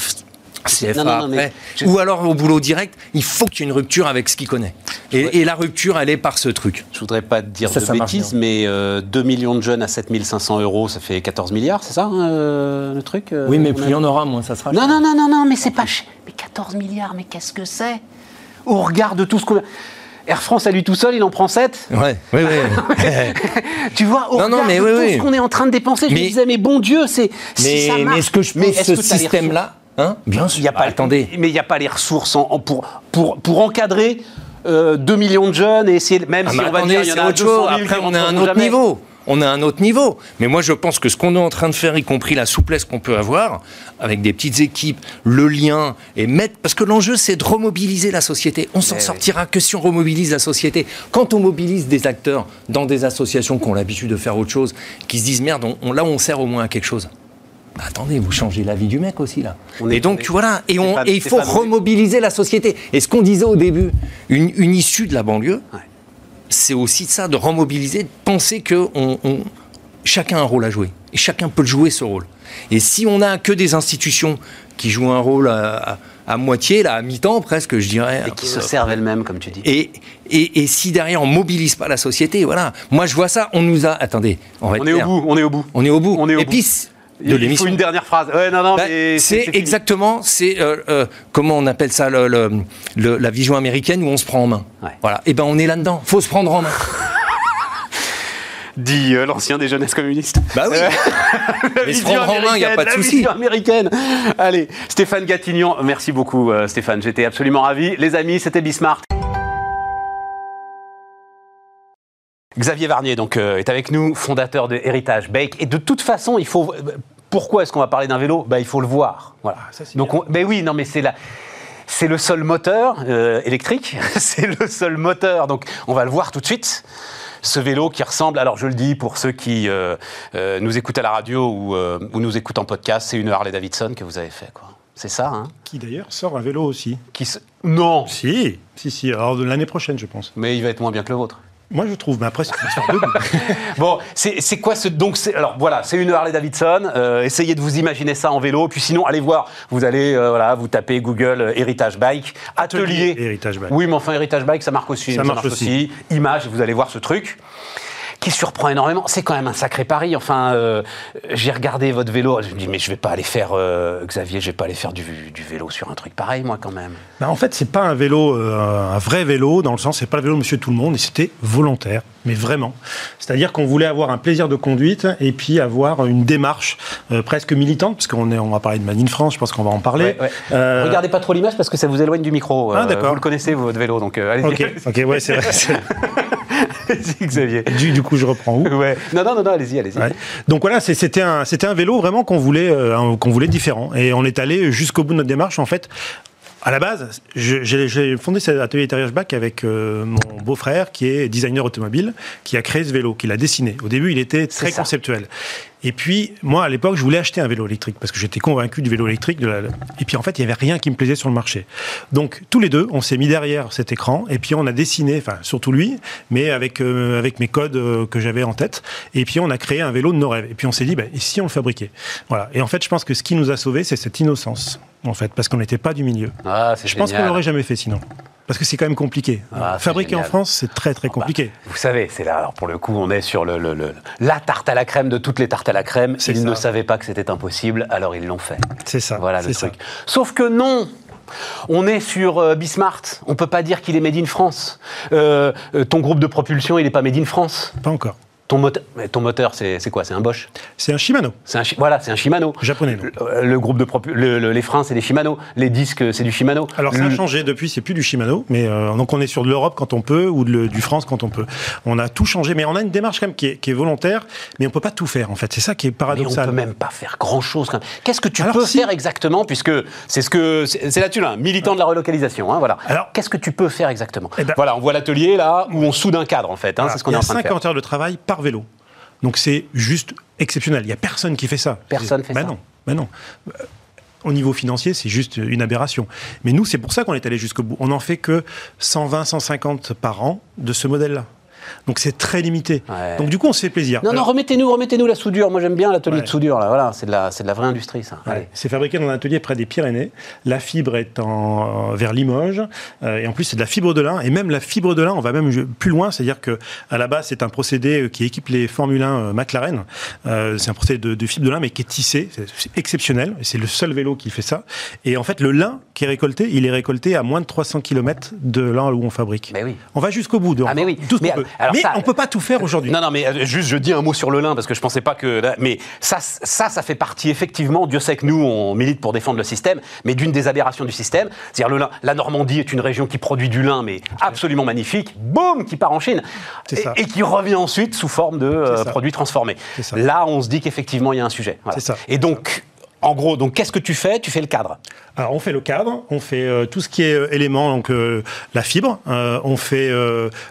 CFA après. Ou alors au boulot direct, il faut qu'il y ait une rupture avec ce qu'il connaît. Et, la rupture, elle est par ce truc. Je voudrais pas te dire de bêtises, mais 2 euh, millions de jeunes à 7500 euros, ça fait 14 milliards, c'est ça euh, le truc euh, Oui, mais plus il y en aura, moins ça sera. Non, non, non, non, non, mais c'est pas cher. Mais 14 milliards, mais qu'est-ce que c'est? Au regard de tout ce qu'on. Air France à lui tout seul, il en prend 7 Ouais, oui, oui. tu vois, au regard de tout ce qu'on est en train de dépenser, je me disais, mais bon Dieu, c'est. Mais, mais est-ce que je pense ce système-là Hein Bien sûr. Y a pas, attendez. Mais il n'y a pas les ressources pour, pour, pour encadrer 2 euh, millions de jeunes et essayer, même ah, si on va dire, il y en a Après, on est à un autre niveau on a un autre niveau. Mais moi, je pense que ce qu'on est en train de faire, y compris la souplesse qu'on peut avoir, avec des petites équipes, le lien, et mettre. Parce que l'enjeu, c'est de remobiliser la société. On s'en eh sortira que si on remobilise la société. Quand on mobilise des acteurs dans des associations qui ont l'habitude de faire autre chose, qui se disent merde, on, là, on sert au moins à quelque chose. Bah, attendez, vous changez la vie du mec aussi là. et donc voilà, et, il faut remobiliser la société. Et ce qu'on disait au début, une, issue de la banlieue, c'est aussi ça, de remobiliser, de penser que chacun a un rôle à jouer. Et chacun peut jouer ce rôle. Et si on n'a que des institutions qui jouent un rôle à, moitié, là, à mi-temps presque, je dirais. Et qui se servent elles-mêmes, comme tu dis. Et, et, si derrière on mobilise pas la société, voilà. Moi je vois ça, on nous a. Attendez, on, est au bout, on est au bout. On est au bout. On est au et puis, de Il faut une dernière phrase. Ouais, non, non, bah, c'est exactement, c'est euh, euh, comment on appelle ça, le, la vision américaine où on se prend en main. Voilà. Et eh ben on est là-dedans. Faut se prendre en main. dit euh, l'ancien des jeunesses communistes. Bah oui. Mais se prendre en main, il n'y a pas de souci. La vision américaine. Allez, Stéphane Gatignon, merci beaucoup Stéphane, j'étais absolument ravi. Les amis, c'était Bismarck. Xavier Varnier donc est avec nous, fondateur de Héritage Bake. Et de toute façon, il faut pourquoi est-ce qu'on va parler d'un vélo? Bah, Il faut le voir. Voilà. Ah, Donc, ben oui, non, mais c'est la. C'est le seul moteur euh, électrique, c'est le seul moteur, donc on va le voir tout de suite. Ce vélo qui ressemble, alors je le dis pour ceux qui euh, euh, nous écoutent à la radio ou, ou, nous écoutent en podcast, c'est une Harley Davidson que vous avez fait. Quoi. C'est ça, hein? Qui d'ailleurs sort un vélo aussi. Qui Non Si, si, si. Alors de l'année prochaine, je pense. Mais il va être moins bien que le vôtre. Moi, je trouve, mais après, c'est Bon, c'est quoi ce. Donc, alors voilà, c'est une Harley Davidson. Euh, essayez de vous imaginer ça en vélo. Puis sinon, allez voir. Vous allez, euh, voilà, vous tapez Google euh, Héritage Bike, atelier. Héritage Bike. Oui, mais enfin, Héritage Bike, ça marche aussi. Ça, marche, aussi. Image, vous allez voir ce truc qui surprend énormément. C'est quand même un sacré pari. Enfin, euh, j'ai regardé votre vélo. Je me dis, mais je vais pas aller faire, euh, Xavier, je vais pas aller faire du, vélo sur un truc pareil, moi, quand même. Bah, en fait, c'est pas un vélo, euh, un vrai vélo, dans le sens, c'est pas le vélo de Monsieur Tout le Monde, et c'était volontaire, mais vraiment. C'est-à-dire qu'on voulait avoir un plaisir de conduite et puis avoir une démarche presque militante, parce qu'on est, on va parler de Manine France, je pense qu'on va en parler. Regardez pas trop l'image parce que ça vous éloigne du micro. Ah, d'accord. Vous le connaissez, votre vélo, donc allez-y. Ok, ok, ouais, c'est vrai. Xavier. Du, du, coup, je reprends où? Ouais. Non, non, non, allez-y, allez-y. Donc voilà, c'était un, vélo vraiment qu'on voulait, euh, qu'on voulait différent. Et on est allé jusqu'au bout de notre démarche. En fait, à la base, j'ai fondé cet atelier Back avec euh, mon beau-frère qui est designer automobile, qui a créé ce vélo, qui l'a dessiné. Au début, il était très conceptuel. Et puis, moi, à l'époque, je voulais acheter un vélo électrique parce que j'étais convaincu du vélo électrique. De la... Et puis, en fait, il n'y avait rien qui me plaisait sur le marché. Donc, tous les deux, on s'est mis derrière cet écran et puis on a dessiné, enfin, surtout lui, mais avec, euh, avec mes codes euh, que j'avais en tête. Et puis, on a créé un vélo de nos rêves. Et puis, on s'est dit, bah, et si on le fabriquait? Voilà. Et en fait, je pense que ce qui nous a sauvés, c'est cette innocence, en fait, parce qu'on n'était pas du milieu. Ah, c'est Je pense qu'on l'aurait jamais fait sinon. Parce que c'est quand même compliqué. Ah, c'est Fabriquer en. France, c'est très très Bah, compliqué. vous savez, c'est là, alors pour le coup, on est sur le, le- le- la tarte à la crème de toutes les tartes à la crème. Ils ça. ne savaient pas que c'était impossible, alors ils l'ont fait. C'est ça. Voilà le ça. truc. Sauf que non on est sur euh, Bismart. On peut pas dire qu'il est made in France. Euh, euh, ton groupe de propulsion, il est pas made in France. Pas encore. Ton moteur, mais ton moteur, c'est quoi? C'est un Bosch? C'est un Shimano, un voilà, c'est un Shimano. japonais. non. Le, le groupe de le- le- les freins, c'est des Shimano. Les disques, c'est du Shimano. Alors ça a changé depuis, c'est plus du Shimano, mais euh, donc on est sur de l'Europe quand on peut ou de du France quand on peut. On a tout changé, mais on a une démarche quand même qui est, qui est volontaire, mais on peut pas tout faire en fait. C'est ça qui est Mais on paradoxal. peut même pas faire grand chose. Qu'est-ce que tu Alors, peux si. faire exactement, puisque c'est ce que c'est là-dessus là, militant de la relocalisation. hein, voilà. Alors- Qu'est-ce que tu peux faire exactement? Eh ben- Voilà, on voit l'atelier là où on soude un cadre en fait. hein, c'est ce qu'on est en train de faire. 50 heures de travail par vélo. Donc c'est juste exceptionnel. Il y a personne qui fait ça. Personne fait Ben ça. Non, ben non. Euh, Au niveau financier, c'est juste une aberration. Mais nous, c'est pour ça qu'on est allé jusqu'au bout. On n'en fait que 120, 150 par an de ce modèle-là. Donc c'est très limité. Ouais. Donc du coup, on se fait plaisir. Non, non, remettez-nous, remettez-nous la soudure. Moi, j'aime bien l'atelier Ouais. de soudure. Là, voilà, c'est de la, c'est de la vraie industrie, ça. Ouais. C'est fabriqué dans un atelier près des Pyrénées. La fibre est en, vers Limoges. Euh, et en plus, c'est de la fibre de lin. Et même la fibre de lin, on va même plus loin. C'est-à-dire que à la base, c'est un procédé qui équipe les Formule 1 euh, McLaren. Euh, c'est un procédé de, de fibre de lin, mais qui est tissé. C'est exceptionnel. Et c'est le seul vélo qui fait ça. Et en fait, le lin qui est récolté, il est récolté à moins de 300 km de là où on fabrique. Mais oui. On va jusqu'au bout. De, Ah, mais oui. Tout Mais. Alors Mais ça- on peut pas tout faire aujourd'hui. Non, non, mais euh, juste, je dis un mot sur le lin parce que je pensais pas que. Mais ça, ça, ça fait partie effectivement. Dieu sait que nous, on milite pour défendre le système, mais d'une des aberrations du système, c'est-à-dire le lin. La Normandie est une région qui produit du lin, mais absolument magnifique. Boum, qui part en Chine C'est ça. et, et qui revient ensuite sous forme de euh, produits transformés. Là, on se dit qu'effectivement, il y a un sujet. Voilà. Ça. Et donc. En gros, donc qu'est-ce que tu fais? Tu fais le cadre. Alors on fait le cadre, on fait euh, tout ce qui est euh, élément, donc euh, la fibre, euh, on fait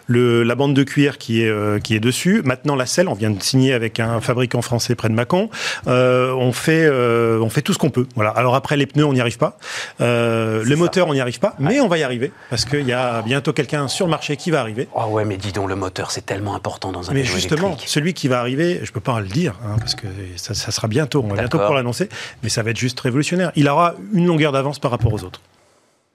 le, la bande de cuir qui est, qui est dessus. Maintenant la selle, on vient de signer avec un fabricant français près de Mâcon. On fait on fait tout ce qu'on peut. Voilà. Alors après les pneus, on n'y arrive pas. Le moteur, on n'y arrive pas, mais on va y arriver parce qu'il y a bientôt quelqu'un sur le marché qui va arriver. Oh ouais, mais dis donc, le moteur, c'est tellement important dans un Mais justement, électrique. celui qui va arriver, je peux pas le dire, hein, parce que ça, ça sera bientôt, on va bientôt pour l'annoncer, mais ça va être juste révolutionnaire. Il aura une longueur d'avance par rapport aux autres.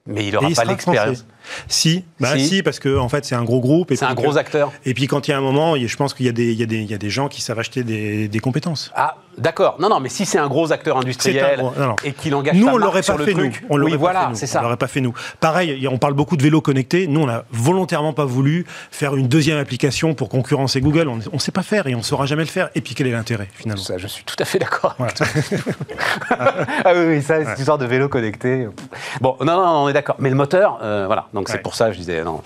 Mais il n'aura pas l'expérience. Si, bah Si. si, parce que en fait c'est un gros groupe. C'est un gros que- acteur. Et puis quand il y a un moment, je pense qu'il y, a des- y, y a gens qui savent acheter des, des compétences. Ah, d'accord. Non, non, mais si c'est un gros acteur industriel gros- non, non. et qu'il engage Nous, on l'aurait pas le fait truc, nous. On l'aurait oui, pas voilà, fait, nous. On ça. l'aurait pas fait nous. Pareil, on parle beaucoup de vélos connectés. Nous, on a volontairement pas voulu faire une deuxième application pour concurrencer Google. On ne sait pas faire et on saura jamais le faire. Et puis quel est l'intérêt finalement? Ça, je suis tout à fait d'accord. Voilà. ah oui, oui, ça, cette histoire de vélo connecté. Bon, non, non, on est d'accord. Mais le moteur, euh, voilà. Donc c'est pour ça que je disais, non,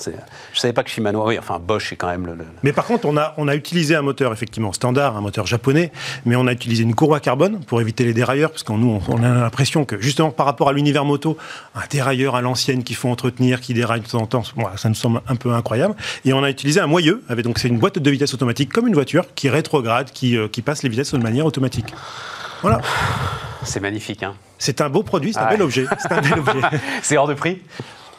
je savais pas que Shimano, oui, enfin Bosch est quand même le. le- Mais par contre, on a, on a utilisé un moteur effectivement standard, un moteur japonais, mais on a utilisé une courbe à carbone pour éviter les dérailleurs, parce qu'en nous, on, on a l'impression que justement par rapport à l'univers moto, un dérailleur à l'ancienne qu'il faut entretenir, qui déraille de temps en temps, voilà, ça nous semble un peu incroyable. Et on a utilisé un moyeu, avec donc c'est une boîte de vitesse automatique comme une voiture qui rétrograde, qui, euh, qui passe les vitesses de manière automatique. Voilà, C'est magnifique, hein. c'est un beau produit, c'est un Ouais. bel objet. C'est un bel objet. C'est hors de prix?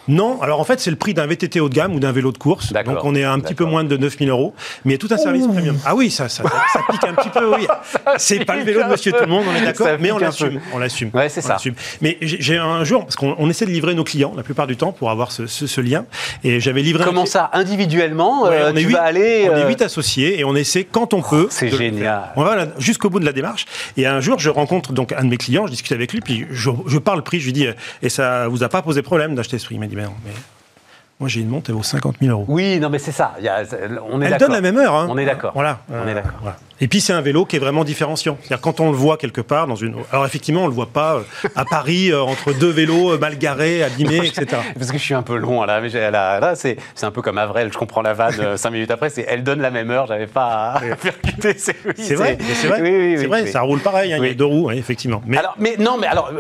Non, alors en fait, c'est le prix d'un VTT haut de gamme ou d'un vélo de course. D'accord, Donc on est à un petit peu moins de 9000 euros. Mais il y a tout un service premium. Ah oui, ça, ça, ça pique un petit peu, oui. C'est pas le vélo de monsieur tout le monde, on est d'accord, mais on l'assume. On l'assume. Ouais, c'est On ça. Mais j'ai un jour, parce qu'on on essaie de livrer nos clients la plupart du temps pour avoir ce, ce- ce lien. Et j'avais livré. un Comment ça Individuellement, Ouais, euh, on est tu huit- vas aller. On est euh, huit associés et on essaie quand on peut. c'est génial. On va jusqu'au bout de la démarche. Et un jour, je rencontre donc un de mes clients, je discute avec lui, puis je, je parle prix, je lui dis, euh, et ça vous a pas posé problème d'acheter ce prix? Dit, non, mais moi j'ai une montre, elle vaut 50 000 euros. Oui, non, mais c'est ça. il y a- on est Elle d'accord. donne la même heure. hein. On est d'accord. Voilà. On est d'accord. voilà. Et puis c'est un vélo qui est vraiment différenciant. C'est-à-dire quand on le voit quelque part dans une. Alors effectivement, on le voit pas euh, à Paris euh, entre deux vélos euh, mal garés, abîmés, etc. Parce que je suis un peu long là, mais là, là, c'est un peu comme Avrel, je comprends la vanne cinq minutes après, c'est elle donne la même heure, j'avais pas à percuter. C'est oui, vrai, c'est vrai. Oui, oui, vrai, ça roule pareil. hein, Il y a deux roues, effectivement. Mais Alors, mais non, mais alors,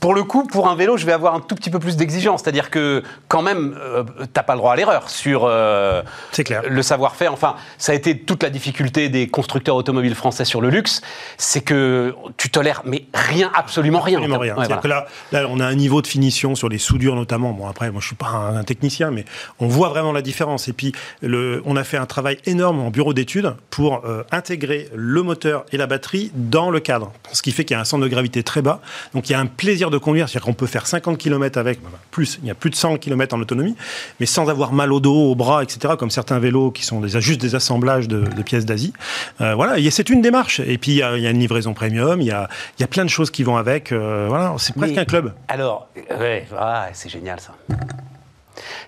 pour le coup, pour un vélo, je vais avoir un tout petit peu plus d'exigence. C'est-à-dire que, quand même, euh, t'as pas le droit à l'erreur sur euh, clair. le savoir-faire. Enfin, ça a été toute la difficulté des constructeurs automobile français sur le luxe, c'est que tu tolères mais rien, absolument rien. Absolument rien. Ouais, voilà. que là, là, on a un niveau de finition sur les soudures notamment. Bon, après, moi, je suis pas un, un technicien, mais on voit vraiment la différence. Et puis, le, on a fait un travail énorme en bureau d'études pour euh, intégrer le moteur et la batterie dans le cadre. Ce qui fait qu'il y a un centre de gravité très bas. Donc, il y a un plaisir de conduire. C'est-à-dire qu'on peut faire 50 km avec, bah, plus, il y a plus de 100 km en autonomie, mais sans avoir mal au dos, au bras, etc., comme certains vélos qui sont des, juste des assemblages de, de pièces d'Asie. Euh, voilà, c'est une démarche. Et puis, il y, a, il y a une livraison premium, il y a, il y a plein de choses qui vont avec. Euh, voilà, c'est presque Mais- un club. Alors, ouais, ah, c'est génial ça.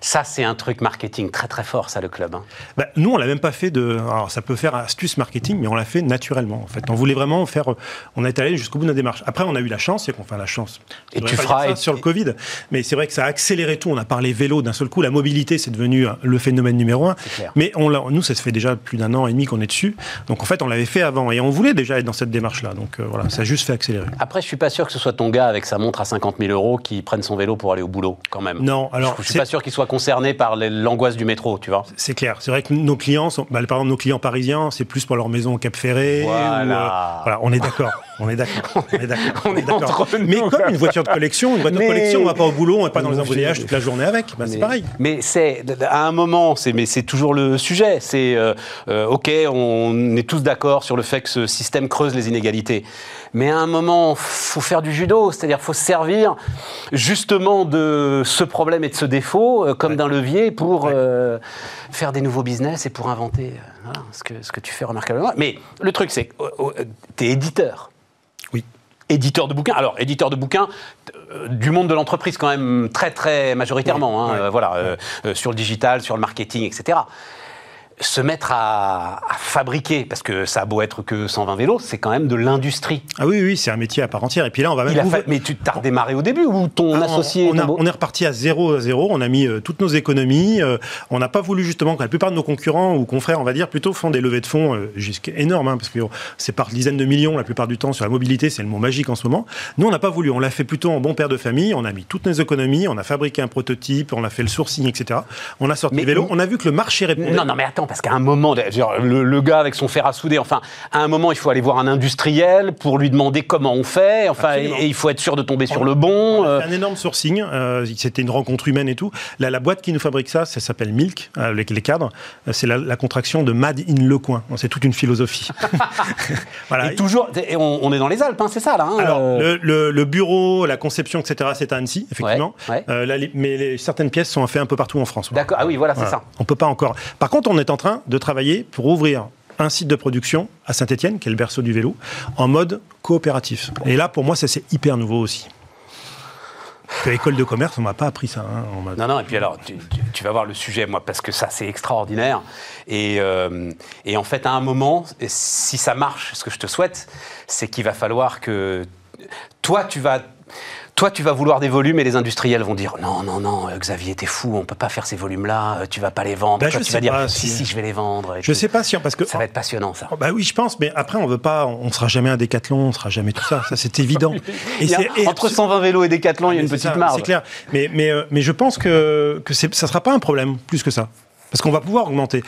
Ça, c'est un truc marketing très très fort, ça, le club. hein. Bah, nous, on l'a même pas fait de. Alors, ça peut faire astuce marketing, mais on l'a fait naturellement. En fait, on voulait vraiment faire. On est allé jusqu'au bout de la démarche. Après, on a eu la chance, c'est qu'on fait la chance. Et tu feras- et- sur le Covid, mais c'est vrai que ça a accéléré tout. On a parlé vélo d'un seul coup. La mobilité, c'est devenu le phénomène numéro un. Mais on nous, ça se fait déjà plus d'un an et demi qu'on est dessus. Donc, en fait, on l'avait fait avant et on voulait déjà être dans cette démarche-là. Donc, euh, voilà, ça a juste fait accélérer. Après, je suis pas sûr que ce soit ton gars avec sa montre à 50 000 euros qui prenne son vélo pour aller au boulot, quand même. Non, alors, je, suis pas sûr qu'il soit concerné par l'angoisse du métro, tu vois. C'est clair. C'est vrai que nos clients sont, bah, par exemple, nos clients parisiens, c'est plus pour leur maison au Cap Ferré. Voilà. ou, euh, voilà, on est d'accord. On est d'accord. On est d'accord. on est d'accord. entre nous, Mais comme une voiture de collection, une voiture Mais- de collection, on va pas au boulot, on va pas dans les embouteillages toute la journée avec. Bah, c'est pareil. Mais c'est à un moment, c'est mais c'est toujours le sujet. C'est euh, euh, ok, on est tous d'accord sur le fait que ce système creuse les inégalités. Mais à un moment, faut faire du judo, c'est-à-dire faut se servir justement de ce problème et de ce défaut euh, comme d'un levier pour euh, faire des nouveaux business et pour inventer euh, voilà, ce que ce que tu fais remarquablement. Mais le truc, c'est que tu es éditeur Oui. éditeur de bouquins. Alors, éditeur de bouquins du monde de l'entreprise quand même très très majoritairement. hein, voilà, euh, euh, sur le digital, sur le marketing, etc. Se mettre à, à fabriquer, parce que ça a beau être que 120 vélos, c'est quand même de l'industrie. Ah oui, oui, c'est un métier à part entière. Et puis là, on va même. Il a fa- Mais tu t'as redémarré au début ou ton Ah, on- associé on, a- ton beau- on est reparti à zéro à zéro. On a mis euh, toutes nos économies. euh, on n'a pas voulu justement que la plupart de nos concurrents ou confrères, on va dire, plutôt font des levées de fonds euh, jusqu'à énormes, hein, parce que c'est par dizaines de millions la plupart du temps sur la mobilité. C'est le mot magique en ce moment. Nous, on n'a pas voulu. On l'a fait plutôt en bon père de famille. On a mis toutes nos économies. On a fabriqué un prototype. On a fait le sourcing, etc. On a sorti Mais- le vélo. On a vu que le marché répondait. Non, non, mais attends, parce qu'à un moment, le, le gars avec son fer à souder, enfin, à un moment, il faut aller voir un industriel pour lui demander comment on fait, enfin, et, il faut être sûr de tomber sur le bon. Euh, un énorme sourcing. euh, C'était une rencontre humaine et tout. La, la boîte qui nous fabrique ça, ça s'appelle Milk, euh, les, les cadres. Euh, C'est la, la contraction de Mad in Le Coin. C'est toute une philosophie. voilà. Et toujours, et on, on est dans les Alpes, hein, c'est ça là. hein, Alors, euh, le, le- le bureau, la conception, etc., c'est à Annecy, effectivement. Ouais, ouais. Là, les- mais les- certaines pièces sont faites un peu partout en France. voilà. D'accord, ah oui, voilà, c'est Voilà. ça. On peut pas encore. Par contre, on est en train de travailler pour ouvrir un site de production à Saint-Etienne, qui est le berceau du vélo, en mode coopératif. Et là, pour moi, ça c'est hyper nouveau aussi. Que l'école de commerce, on m'a pas appris ça. hein, Non, non, et puis alors, tu, vas voir le sujet, moi, parce que ça, c'est extraordinaire. Et, euh, et en fait, à un moment, si ça marche, ce que je te souhaite, c'est qu'il va falloir que toi, tu vas. Toi, tu vas vouloir des volumes et les industriels vont dire non, non, non, euh, Xavier, t'es fou, on peut pas faire ces volumes-là, euh, tu vas pas les vendre. Bah, Toi, je tu sais vas dire pas si, si- si, je vais les vendre. et Je tout. sais pas si parce que Ça va être passionnant, ça. Oh, Bah oui, je pense, mais après, on veut pas, on sera jamais un décathlon, on sera jamais tout ça. Ça, c'est évident. C'est- et entre abso- 120 vélos et Décathlon, il y a une petite ça, marge. C'est clair. Mais, mais, euh, mais je pense que, que ça sera pas un problème, plus que ça. Parce qu'on va pouvoir augmenter.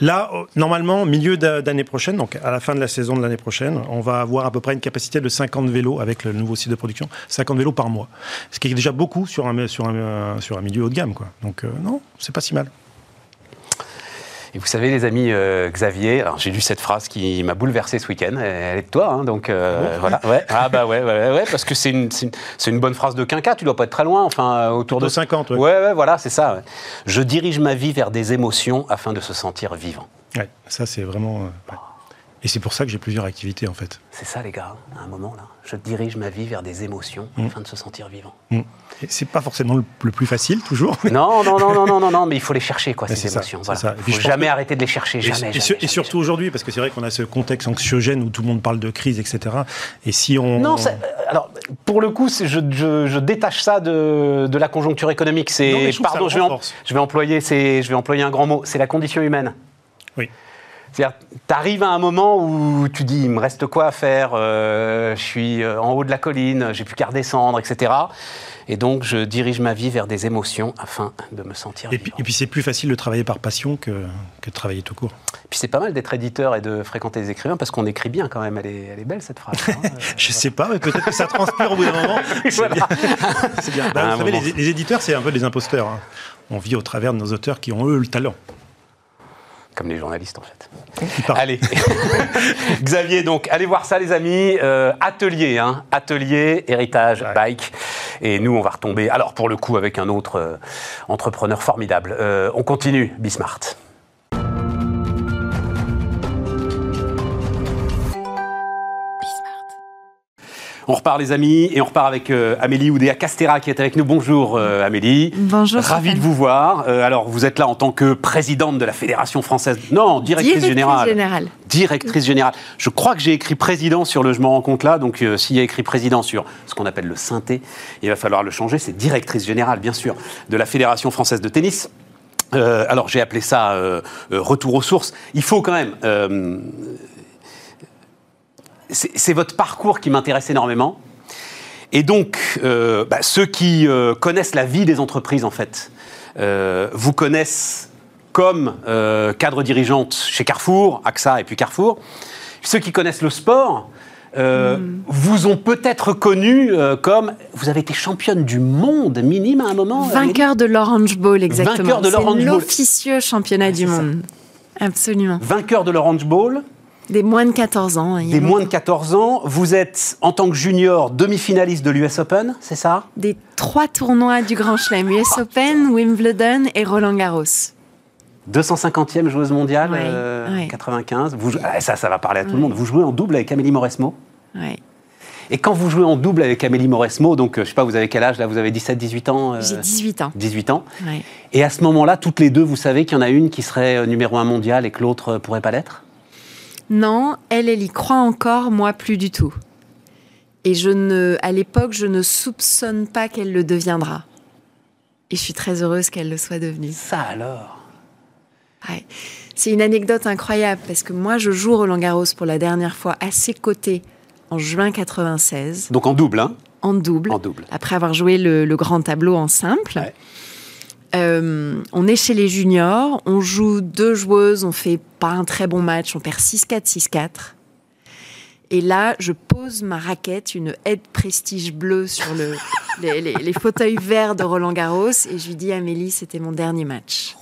Là, euh, normalement, milieu d'a- d'année prochaine, donc à la fin de la saison de l'année prochaine, on va avoir à peu près une capacité de 50 vélos avec le nouveau site de production, 50 vélos par mois. Ce qui est déjà beaucoup sur un, un milieu haut de gamme. Quoi. Donc euh, non, c'est pas si mal. Et vous savez, les amis, euh, Xavier, alors j'ai lu cette phrase qui m'a bouleversé ce week-end. Elle est de toi, hein, donc euh, voilà. Ouais. Ah bah ouais, ouais, ouais, parce que c'est une, une, une bonne phrase de quinca. Tu dois pas être très loin, enfin euh, autour de De 50, ouais. Ouais, ouais, voilà, c'est ça. Je dirige ma vie vers des émotions afin de se sentir vivant. Ouais, ça, c'est vraiment. euh. Et c'est pour ça que j'ai plusieurs activités, en fait. C'est ça, les gars, à un moment là. Je dirige ma vie vers des émotions afin de se sentir vivant. Mm. C'est pas forcément le, le plus facile, toujours. mais- Non, non, non, non, non, non, non, mais il faut les chercher, quoi, ces ça, émotions. Voilà. Il puis faut jamais que- arrêter de les chercher, Et, jamais. et jamais, surtout aujourd'hui, parce que c'est vrai qu'on a ce contexte anxiogène où tout le monde parle de crise, etc. Et si on. Non, euh, alors pour le coup, je, je- je détache ça de, de la conjoncture économique. C'est pardon, je vais, en- renforce. je vais employer, je vais employer un grand mot. C'est la condition humaine. Oui. C'est-à-dire, tu arrives à un moment où tu dis, il me reste quoi à faire euh, Je suis euh, en haut de la colline, j'ai plus qu'à redescendre, etc. Et donc, je dirige ma vie vers des émotions afin de me sentir Et puis, et puis c'est plus facile de travailler par passion que, que de travailler tout court. Puis c'est pas mal d'être éditeur et de fréquenter des écrivains parce qu'on écrit bien quand même. Elle est, elle est belle cette phrase. hein. Euh, Je sais pas, mais peut-être que ça transpire au bout d'un moment. C'est bien. Bien. Bah, vous savez, les, les éditeurs, c'est un peu des imposteurs. hein. On vit au travers de nos auteurs qui ont, eux, le talent. Comme les journalistes en fait. Allez, Xavier, donc allez voir ça les amis. Euh, atelier, hein. atelier, héritage, Ouais. bike. Et nous, on va retomber, alors pour le coup, avec un autre euh, entrepreneur formidable. Euh, on continue, Bismart. On repart les amis et on repart avec euh, Amélie Oudéa Castera qui est avec nous. Bonjour euh, Amélie. Bonjour, Ravi de vous voir. Euh, alors vous êtes là en tant que présidente de la Fédération française. Non, directrice, Directrice générale. générale. Directrice générale. Je crois que j'ai écrit président sur le Je m'en rends compte là. Donc s'il y a écrit président sur ce qu'on appelle le synthé, il va falloir le changer. C'est directrice générale, bien sûr, de la Fédération française de tennis. Alors j'ai appelé ça retour aux sources. Il faut quand même. C'est votre parcours qui m'intéresse énormément. Et donc, euh, bah, ceux qui euh, connaissent la vie des entreprises, en fait, euh, vous connaissent comme cadre dirigeante chez Carrefour, AXA et puis Carrefour. Ceux qui connaissent le sport euh, vous ont peut-être connu euh, comme vous avez été championne du monde minime à un moment. Vainqueur de l'Orange Bowl, exactement. Vainqueur de l'Orange Bowl. l'officieux championnat du ça. monde. Absolument. Vainqueur de l'Orange Bowl. Des moins de 14 ans. hein, Des moins de longtemps. 14 ans, vous êtes en tant que junior demi-finaliste de l'US Open, c'est ça? Des trois tournois du Grand Chelem, US Open, Wimbledon et Roland Garros. 250e joueuse mondiale, Ouais, euh, ouais. 95. Vous, jou- ah, ça, ça va parler à tout le monde. Vous jouez en double avec Amélie Mauresmo? Ouais. Et quand vous jouez en double avec Amélie Mauresmo, donc euh, je sais pas, vous avez quel âge là Vous avez 17, 18 ans euh, J'ai 18 ans. 18 ans. Et à ce moment-là, toutes les deux, vous savez qu'il y en a une qui serait euh, numéro un mondial et que l'autre euh, pourrait pas l'être? Non, elle, elle y croit encore, moi plus du tout. Et je ne, à l'époque, je ne soupçonne pas qu'elle le deviendra. Et je suis très heureuse qu'elle le soit devenue. Ça alors? Ouais. C'est une anecdote incroyable parce que moi, je joue Roland Garros pour la dernière fois à ses côtés en juin 96 Donc en double, hein? En double, En double. après avoir joué le, le grand tableau en simple. Ouais. Euh, on est chez les juniors, on joue deux joueuses, on fait pas un très bon match, on perd 6-4, 6-4. Et là, je pose ma raquette, une aide prestige bleue sur le, les, les- les fauteuils verts de Roland Garros, et je lui dis Amélie, c'était mon dernier match.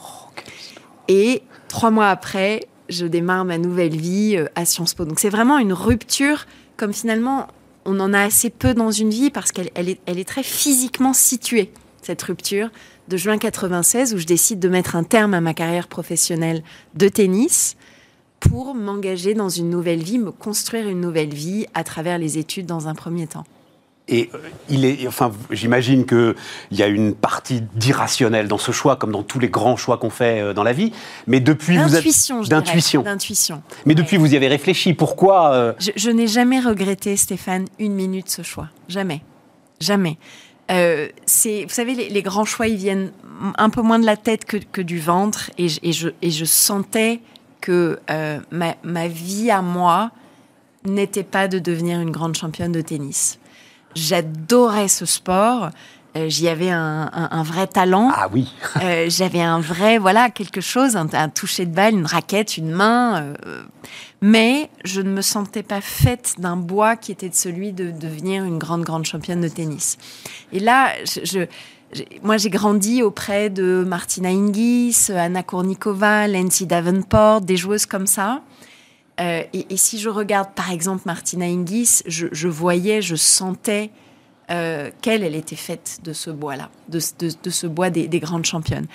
Et trois mois après, je démarre ma nouvelle vie euh, à Sciences Po. Donc c'est vraiment une rupture, comme finalement on en a assez peu dans une vie parce qu'elle elle est, elle est très physiquement située, cette rupture de juin 96 où je décide de mettre un terme à ma carrière professionnelle de tennis pour m'engager dans une nouvelle vie, me construire une nouvelle vie à travers les études dans un premier temps. Et il est, enfin, j'imagine qu'il y a une partie d'irrationnel dans ce choix, comme dans tous les grands choix qu'on fait euh, dans la vie. Mais depuis, vous êtes d'intuition. D'intuition. Mais depuis, vous y avez réfléchi. Pourquoi euh, Je, je n'ai jamais regretté, Stéphane, une minute ce choix. Jamais. Jamais. Euh, c'est, vous savez, les, grands choix, ils viennent un peu moins de la tête que, du ventre. Et, je- sentais que euh, ma vie à moi n'était pas de devenir une grande championne de tennis. J'adorais ce sport. Euh, J'y avais un, un- un vrai talent. Ah oui. Euh, j'avais un vrai, voilà, quelque chose, un, un toucher de balle, une raquette, une main. euh, mais je ne me sentais pas faite d'un bois qui était de celui de devenir une grande, grande championne de tennis. Et là, je, moi, j'ai grandi auprès de Martina Hingis, Anna Kournikova, Lindsay Davenport, des joueuses comme ça. Euh, et, et si je regarde, par exemple, Martina Hingis, je, je voyais, je sentais euh, qu'elle, elle était faite de ce bois-là, de, ce bois des, des grandes championnes.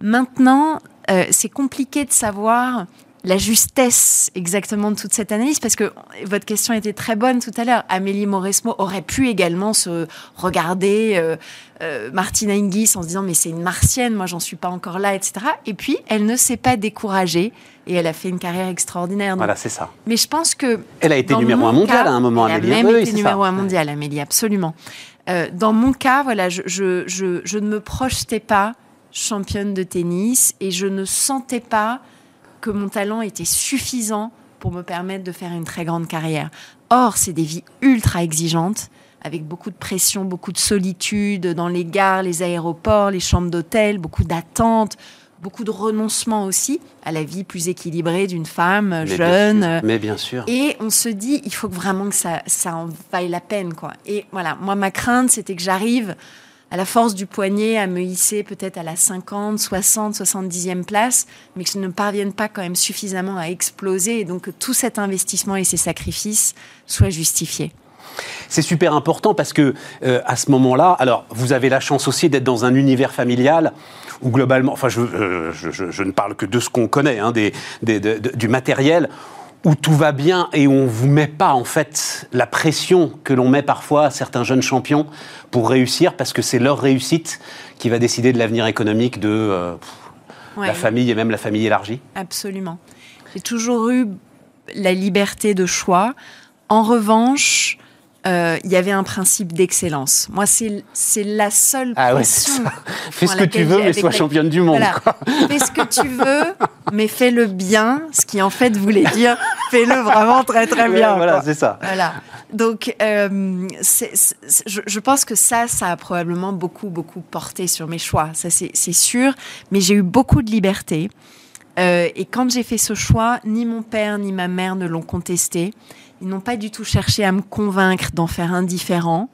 Maintenant, euh, c'est compliqué de savoir la justesse exactement de toute cette analyse, parce que votre question était très bonne tout à l'heure. Amélie Mauresmo aurait pu également se regarder euh, euh, Martina Hingis en se disant mais c'est une martienne, moi j'en suis pas encore là, etc. Et puis elle ne s'est pas découragée et elle a fait une carrière extraordinaire. Donc, Voilà, c'est ça. Mais je pense que Elle a été numéro un mondial à un moment, Elle Amélie. a même Oui, été numéro ça. un mondial, Amélie, absolument. Euh, dans mon cas, voilà, je, je, je, je ne me projetais pas championne de tennis et je ne sentais pas que mon talent était suffisant pour me permettre de faire une très grande carrière. Or, c'est des vies ultra exigeantes, avec beaucoup de pression, beaucoup de solitude dans les gares, les aéroports, les chambres d'hôtel, beaucoup d'attentes, beaucoup de renoncement aussi à la vie plus équilibrée d'une femme Mais bien jeune. sûr. Mais bien sûr. Et on se dit, il faut vraiment que ça, ça en vaille la peine, quoi. Et voilà, moi, ma crainte, c'était que j'arrive à la force du poignet à me hisser peut-être à la 50, 60, 70e place, mais que je ne parvienne pas quand même suffisamment à exploser et donc que tout cet investissement et ces sacrifices soient justifiés. C'est super important parce que euh, à ce moment-là, alors vous avez la chance aussi d'être dans un univers familial où globalement, enfin je, euh, ne parle que de ce qu'on connaît, hein, des- des- de- de- du matériel où tout va bien et où on vous met pas en fait la pression que l'on met parfois à certains jeunes champions pour réussir parce que c'est leur réussite qui va décider de l'avenir économique de euh, pff, Ouais. la famille et même la famille élargie. Absolument. J'ai toujours eu la liberté de choix. En revanche, euh, il y avait un principe d'excellence. Moi, c'est la seule Ah ouais, pression. Fais ce que tu veux, mais sois championne du monde. Voilà. quoi. Fais ce que tu veux, mais fais-le bien, ce qui en fait voulait dire fais-le vraiment très très bien. voilà, c'est ça. Voilà. Donc, euh, je, je pense que ça, ça a probablement beaucoup, beaucoup porté sur mes choix. Ça, c'est c'est sûr. Mais j'ai eu beaucoup de liberté. Euh, et quand j'ai fait ce choix, ni mon père ni ma mère ne l'ont contesté. Ils n'ont pas du tout cherché à me convaincre d'en faire un différent.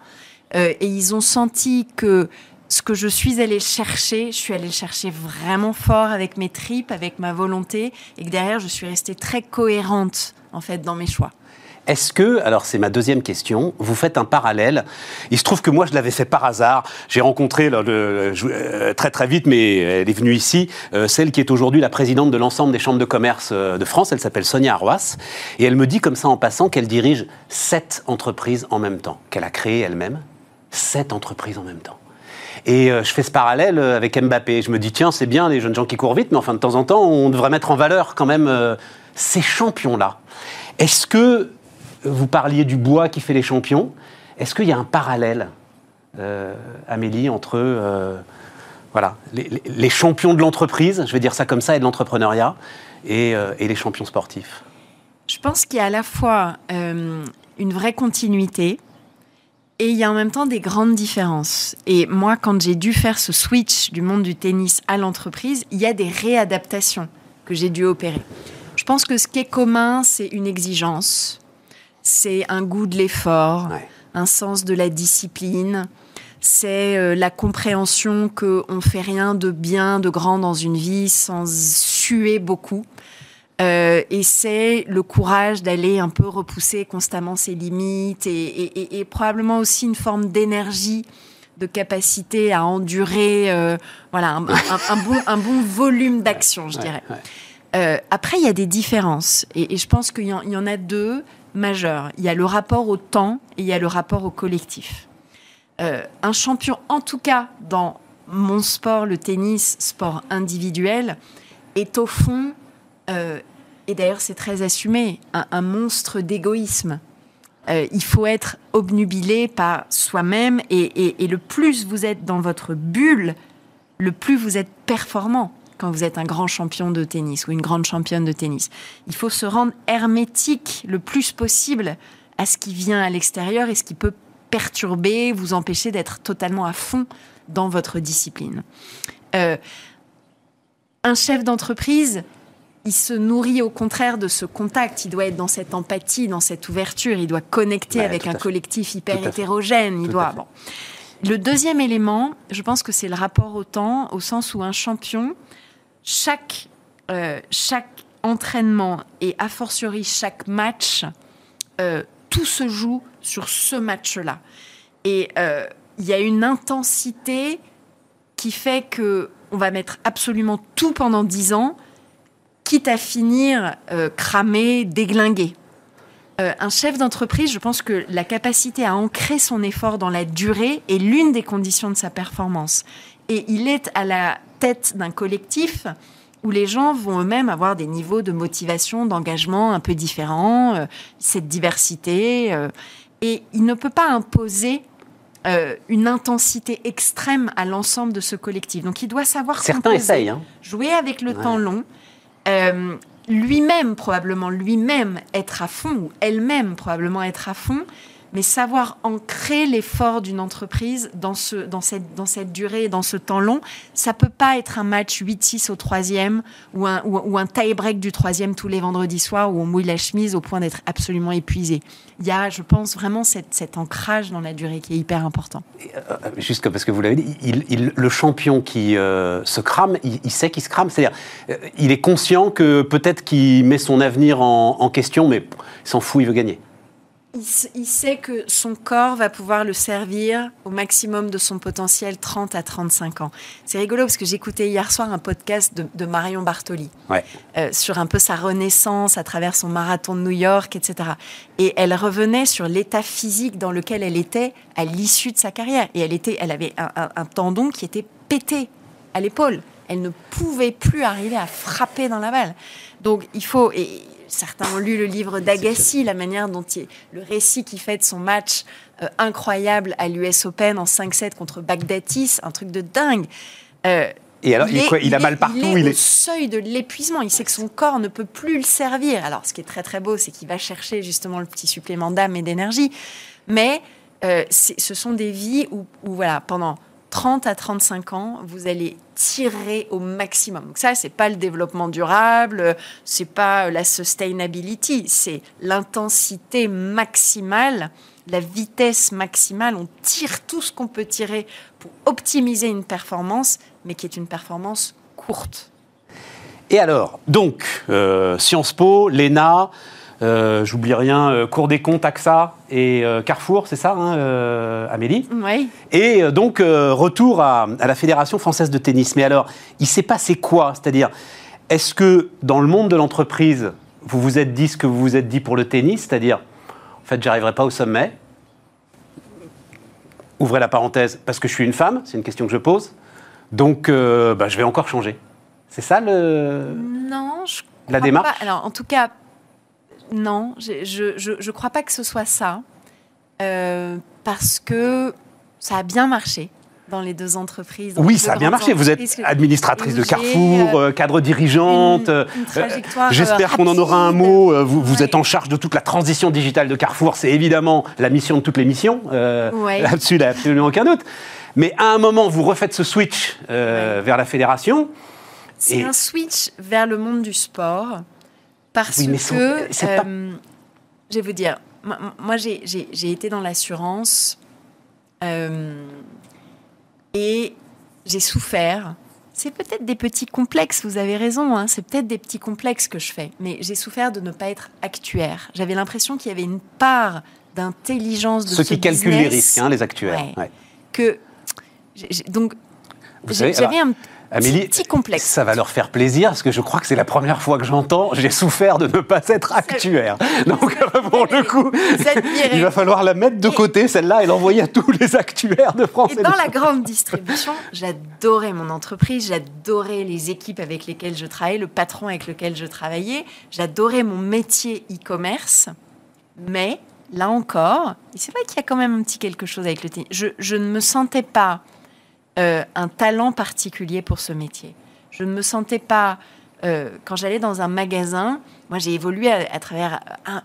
Euh, et ils ont senti que ce que je suis allée chercher, je suis allée chercher vraiment fort avec mes tripes, avec ma volonté, et que derrière, je suis restée très cohérente, en fait, dans mes choix. Est-ce que, alors c'est ma deuxième question, vous faites un parallèle? Il se trouve que moi je l'avais fait par hasard. J'ai rencontré euh, très très vite, mais elle est venue ici, euh, celle qui est aujourd'hui la présidente de l'ensemble des chambres de commerce euh, de France. Elle s'appelle Sonia Arroas. Et elle me dit comme ça en passant qu'elle dirige sept entreprises en même temps, qu'elle a créées elle-même. Sept entreprises en même temps. Et je fais ce parallèle avec Mbappé. Je me dis, tiens, c'est bien les jeunes gens qui courent vite, mais enfin, de temps en temps, on devrait mettre en valeur quand même ces champions-là. Est-ce que vous parliez du bois qui fait les champions Est-ce qu'il y a un parallèle, euh, Amélie, entre euh, voilà, les, champions de l'entreprise, je vais dire ça comme ça, et de l'entrepreneuriat, et, euh, et les champions sportifs? Je pense qu'il y a à la fois une vraie continuité et il y a en même temps des grandes différences. Et moi, quand j'ai dû faire ce switch du monde du tennis à l'entreprise, il y a des réadaptations que j'ai dû opérer. Je pense que ce qui est commun, c'est une exigence, c'est un goût de l'effort, Ouais. un sens de la discipline, c'est euh, la compréhension qu'on ne fait rien de bien, de grand dans une vie sans suer beaucoup. Euh, et c'est le courage d'aller un peu repousser constamment ses limites et, et- et- et probablement aussi une forme d'énergie, de capacité à endurer euh, voilà, un, un- un bon, un bon volume d'action, je dirais. Euh, après, il y a des différences. Et, je pense qu'il y en a deux Il y a le rapport au temps et il y a le rapport au collectif. Euh, un champion, en tout cas dans mon sport, le tennis, sport individuel, est au fond, euh, et d'ailleurs c'est très assumé, un, un monstre d'égoïsme. Euh, il faut être obnubilé par soi-même et le plus vous êtes dans votre bulle, le plus vous êtes performant quand vous êtes un grand champion de tennis ou une grande championne de tennis. Il faut se rendre hermétique le plus possible à ce qui vient à l'extérieur et ce qui peut perturber, vous empêcher d'être totalement à fond dans votre discipline. Euh, un chef d'entreprise, il se nourrit au contraire de ce contact. Il doit être dans cette empathie, dans cette ouverture. Il doit connecter Ouais, avec un collectif hyper hétérogène. Il Tout doit. Bon. Le deuxième élément, je pense que c'est le rapport au temps, au sens où un champion, chaque, euh, chaque entraînement et a fortiori chaque match, euh, tout se joue sur ce match-là. Et euh, il y a une intensité qui fait que on va mettre absolument tout pendant dix ans, quitte à finir cramé, déglingué. Un chef d'entreprise, je pense que la capacité à ancrer son effort dans la durée est l'une des conditions de sa performance. Et il est à la tête d'un collectif où les gens vont eux-mêmes avoir des niveaux de motivation, d'engagement un peu différents, euh, cette diversité. euh, et il ne peut pas imposer euh, une intensité extrême à l'ensemble de ce collectif. Donc il doit savoir Certains essayent. hein. jouer avec le Ouais. temps long, lui-même, probablement lui-même, être à fond, ou elle-même, probablement être à fond, mais savoir ancrer l'effort d'une entreprise dans, ce, dans, cette, durée, dans ce temps long, ça peut pas être un match 8-6 au troisième ou un, ou, un tie-break du troisième tous les vendredis soirs où on mouille la chemise au point d'être absolument épuisé. Il y a, je pense, vraiment cet ancrage dans la durée qui est hyper important. Euh, juste parce que vous l'avez dit, le champion qui euh, se crame, il, sait qu'il se crame. C'est-à-dire, euh, il est conscient que peut-être qu'il met son avenir en, en question, mais il s'en fout, il veut gagner il, sait que son corps va pouvoir le servir au maximum de son potentiel 30 à 35 ans. C'est rigolo parce que j'écoutais hier soir un podcast de, Marion Bartoli euh, sur un peu sa renaissance à travers son marathon de New York, etc. Et elle revenait sur l'état physique dans lequel elle était à l'issue de sa carrière. Et elle, était, elle avait un, un tendon qui était pété à l'épaule. Elle ne pouvait plus arriver à frapper dans la balle. Donc il faut... Et, certains ont lu le livre d'Agassi, la manière dont il, le récit qui fait de son match euh, incroyable à l'US Open en 5-7 contre Bagdatis, un truc de dingue. Euh, et alors, il, a mal partout. Il est, au seuil de l'épuisement. Il sait que son corps ne peut plus le servir. Alors, ce qui est très très beau, c'est qu'il va chercher justement le petit supplément d'âme et d'énergie. Mais euh, ce sont des vies où, où, voilà, pendant 30 à 35 ans, vous allez tirer au maximum. Donc ça, c'est pas le développement durable, c'est pas la sustainability, c'est l'intensité maximale, la vitesse maximale. On tire tout ce qu'on peut tirer pour optimiser une performance, mais qui est une performance courte. Et alors, donc, euh, Sciences Po, l'ENA, euh, j'oublie rien, euh, Cour des comptes, AXA et euh, Carrefour, c'est ça, hein, Amélie? Oui. Et donc, retour à, la Fédération française de tennis. Mais alors, il s'est passé quoi? C'est-à-dire, est-ce que dans le monde de l'entreprise, vous vous êtes dit ce que vous vous êtes dit pour le tennis? C'est-à-dire, en fait, j'arriverai pas au sommet. Ouvrez la parenthèse, parce que je suis une femme, c'est une question que je pose. Donc, bah, je vais encore changer. C'est ça le. Non, je. La démarche? pas. Alors, en tout cas, non, je ne crois pas que ce soit ça. Euh, parce que ça a bien marché dans les deux entreprises. oui, ça a bien marché. Vous êtes administratrice de Carrefour, euh, cadre dirigeante. Euh, j'espère qu'on en aura un mot. Vous, vous, êtes en charge de toute la transition digitale de Carrefour. C'est évidemment la mission de toutes les missions. Là-dessus, il n'y a absolument aucun doute. Mais à un moment, vous refaites ce switch vers la fédération. C'est un switch vers le monde du sport parce que, euh, je vais vous dire, moi j'ai été dans l'assurance euh, et j'ai souffert. C'est peut-être des petits complexes, vous avez raison, hein, c'est peut-être des petits complexes que je fais, mais j'ai souffert de ne pas être actuaire. J'avais l'impression qu'il y avait une part d'intelligence de Ceux qui calculent les risques, hein, les actuaires. Que, donc, j'avais un Amélie, ça va leur faire plaisir parce que je crois que c'est la première fois que j'entends. J'ai souffert de ne pas être actuaire. Donc pour le coup, il va falloir la mettre de côté celle-là et l'envoyer à tous les actuaires de France. Et, dans la grande distribution, j'adorais mon entreprise, j'adorais les équipes avec lesquelles je travaillais, le patron avec lequel je travaillais, j'adorais mon métier e-commerce, mais là encore, c'est vrai qu'il y a quand même un petit quelque chose avec le tennis. Je, je ne me sentais pas euh, un talent particulier pour ce métier. Je ne me sentais pas, euh, quand j'allais dans un magasin, moi j'ai évolué à, travers, un,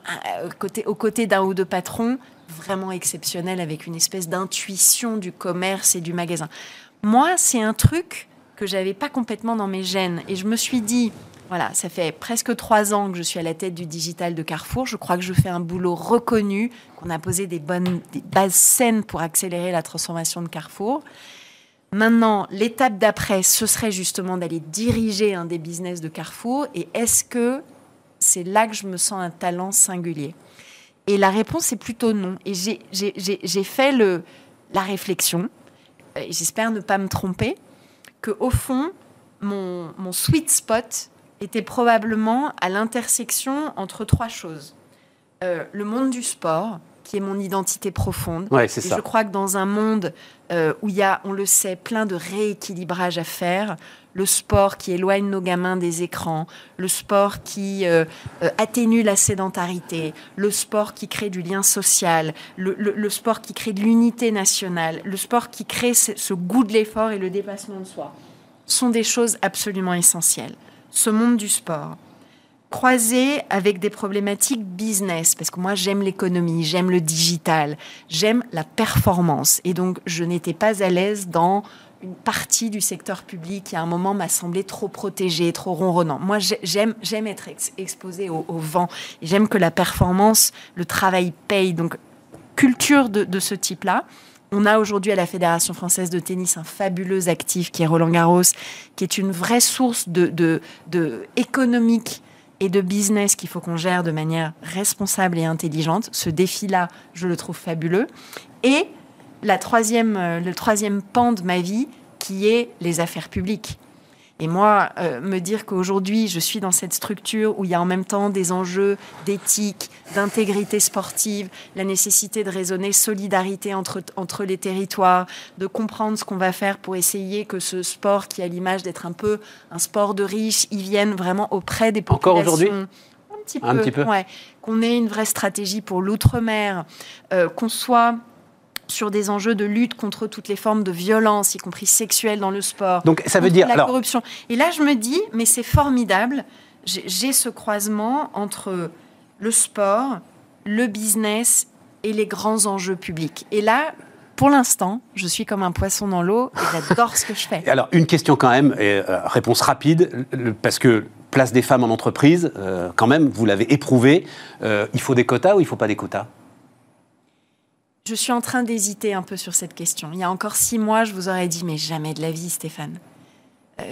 côté, aux côtés d'un ou deux patrons vraiment exceptionnels avec une espèce d'intuition du commerce et du magasin. Moi, c'est un truc que j'avais pas complètement dans mes gènes et je me suis dit, voilà, ça fait presque trois ans que je suis à la tête du digital de Carrefour. Je crois que je fais un boulot reconnu, qu'on a posé des bonnes des bases saines pour accélérer la transformation de Carrefour. Maintenant, l'étape d'après, ce serait justement d'aller diriger un des business de Carrefour. Et est-ce que c'est là que je me sens un talent singulier? Et la réponse est plutôt non. Et j'ai fait la réflexion, et j'espère ne pas me tromper, que au fond, mon, mon sweet spot était probablement à l'intersection entre trois choses. Euh, le monde du sport, qui est mon identité profonde. Ouais, c'est ça. Je crois que dans un monde euh, où il y a, on le sait, plein de rééquilibrage à faire, le sport qui éloigne nos gamins des écrans, le sport qui euh, euh, atténue la sédentarité, le sport qui crée du lien social, le, sport qui crée de l'unité nationale, le sport qui crée ce, ce goût de l'effort et le dépassement de soi, sont des choses absolument essentielles. Ce monde du sport, croisé avec des problématiques business, parce que moi j'aime l'économie, j'aime le digital, j'aime la performance. Et donc je n'étais pas à l'aise dans une partie du secteur public qui à un moment m'a semblé trop protégé, trop ronronnant. Moi j'aime, j'aime être exposé au, vent, j'aime que la performance, le travail paye. Donc culture de, ce type-là. On a aujourd'hui à la Fédération française de tennis un fabuleux actif qui est Roland Garros, qui est une vraie source de, de économique et de business qu'il faut qu'on gère de manière responsable et intelligente. Ce défi-là, je le trouve fabuleux. Et la troisième, euh, le troisième pan de ma vie, qui est les affaires publiques. Et moi, euh, me dire qu'aujourd'hui, je suis dans cette structure où il y a en même temps des enjeux d'éthique, d'intégrité sportive, la nécessité de raisonner solidarité entre, entre les territoires, de comprendre ce qu'on va faire pour essayer que ce sport, qui a l'image d'être un peu un sport de riches, y vienne vraiment auprès des populations. Encore aujourd'hui? Un petit peu, un petit peu. Ouais. qu'on ait une vraie stratégie pour l'outre-mer, euh, qu'on soit sur des enjeux de lutte contre toutes les formes de violence, y compris sexuelle dans le sport. Donc ça veut dire la corruption. Et là, je me dis, mais c'est formidable. J'ai ce croisement entre le sport, le business et les grands enjeux publics. Et là, pour l'instant, je suis comme un poisson dans l'eau et j'adore ce que je fais. Alors, une question quand même, et, euh, réponse rapide, parce que place des femmes en entreprise, euh, quand même, vous l'avez éprouvé, euh, il faut des quotas ou il ne faut pas des quotas? Je suis en train d'hésiter un peu sur cette question. Il y a encore six mois, je vous aurais dit, mais jamais de la vie, Stéphane. Euh,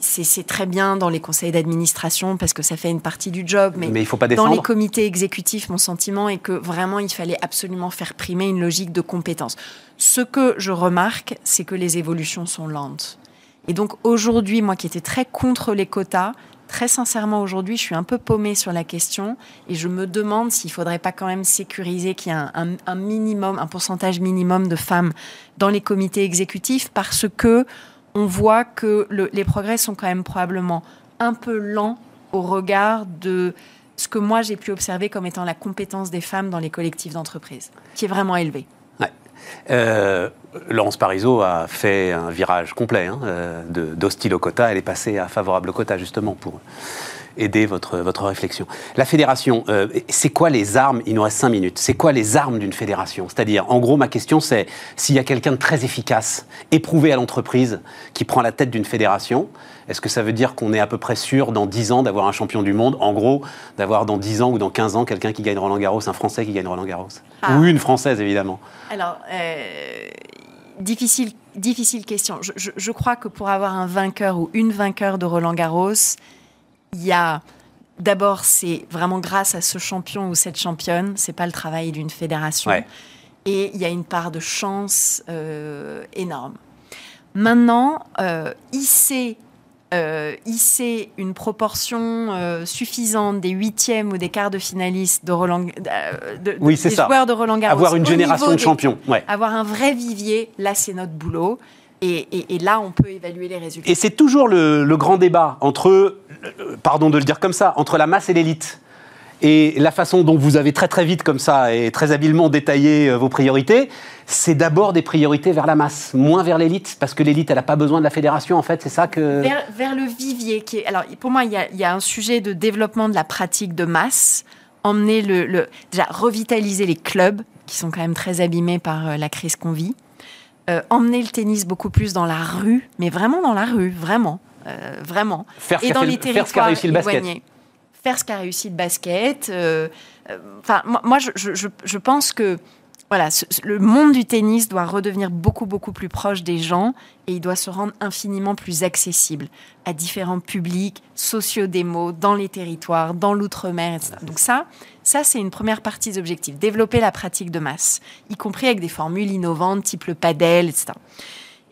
c'est très bien dans les conseils d'administration parce que ça fait une partie du job, mais, il faut pas dans les comités exécutifs, mon sentiment est que vraiment il fallait absolument faire primer une logique de compétence. Ce que je remarque, c'est que les évolutions sont lentes. Et donc aujourd'hui, moi qui étais très contre les quotas, Très sincèrement, aujourd'hui, je suis un peu paumée sur la question et je me demande s'il ne faudrait pas quand même sécuriser qu'il y ait un, minimum, un pourcentage minimum de femmes dans les comités exécutifs parce que on voit que les progrès sont quand même probablement un peu lents au regard de ce que moi j'ai pu observer comme étant la compétence des femmes dans les collectifs d'entreprise, qui est vraiment élevée. Euh, Laurence Parisot a fait un virage complet hein, euh, d'hostile au quota. Elle est passée à favorable au quota, justement, pour aider votre, votre réflexion. La fédération, euh, c'est quoi les armes? Il nous reste cinq minutes. C'est quoi les armes d'une fédération? C'est-à-dire, en gros, ma question, c'est s'il y a quelqu'un de très efficace, éprouvé à l'entreprise, qui prend la tête d'une fédération, est-ce que ça veut dire qu'on est à peu près sûr dans 10 ans d'avoir un champion du monde? En gros, d'avoir dans 10 ans ou dans 15 ans quelqu'un qui gagne Roland Garros, un Français qui gagne Roland Garros ah. Ou une Française, évidemment. Alors, euh, difficile, difficile question. Je, crois que pour avoir un vainqueur ou une vainqueur de Roland Garros, il y a d'abord, c'est vraiment grâce à ce champion ou cette championne, c'est pas le travail d'une fédération. Et il y a une part de chance euh, énorme. Maintenant, euh, hisser euh, hisser une proportion euh, suffisante des huitièmes ou des quarts de finalistes de Roland, euh, de, oui, des joueurs de Roland Garros. Avoir une génération de champions. Avoir un vrai vivier, là c'est notre boulot. Et, là, on peut évaluer les résultats. Et c'est toujours le, le, grand débat entre, pardon de le dire comme ça, entre la masse et l'élite. Et la façon dont vous avez très très vite comme ça et très habilement détaillé euh, vos priorités, c'est d'abord des priorités vers la masse, moins vers l'élite, parce que l'élite, elle n'a pas besoin de la fédération, en fait, c'est ça que... Vers, le vivier, qui est... Alors, pour moi, il y, a, un sujet de développement de la pratique de masse, emmener le... déjà, revitaliser les clubs, qui sont quand même très abîmés par euh, la crise qu'on vit, euh, emmener le tennis beaucoup plus dans la rue, mais vraiment dans la rue, vraiment, vraiment. Faire, et dans les territoires faire ce qu'a réussi le basket faire ce qu'a réussi le basket. Euh, euh, enfin, moi, je, pense que voilà, le monde du tennis doit redevenir beaucoup, beaucoup plus proche des gens et il doit se rendre infiniment plus accessible à différents publics, sociodémos, dans les territoires, dans l'outre-mer, etc. Donc ça, ça c'est une première partie des objectifs. Développer la pratique de masse, y compris avec des formules innovantes type le padel, etc.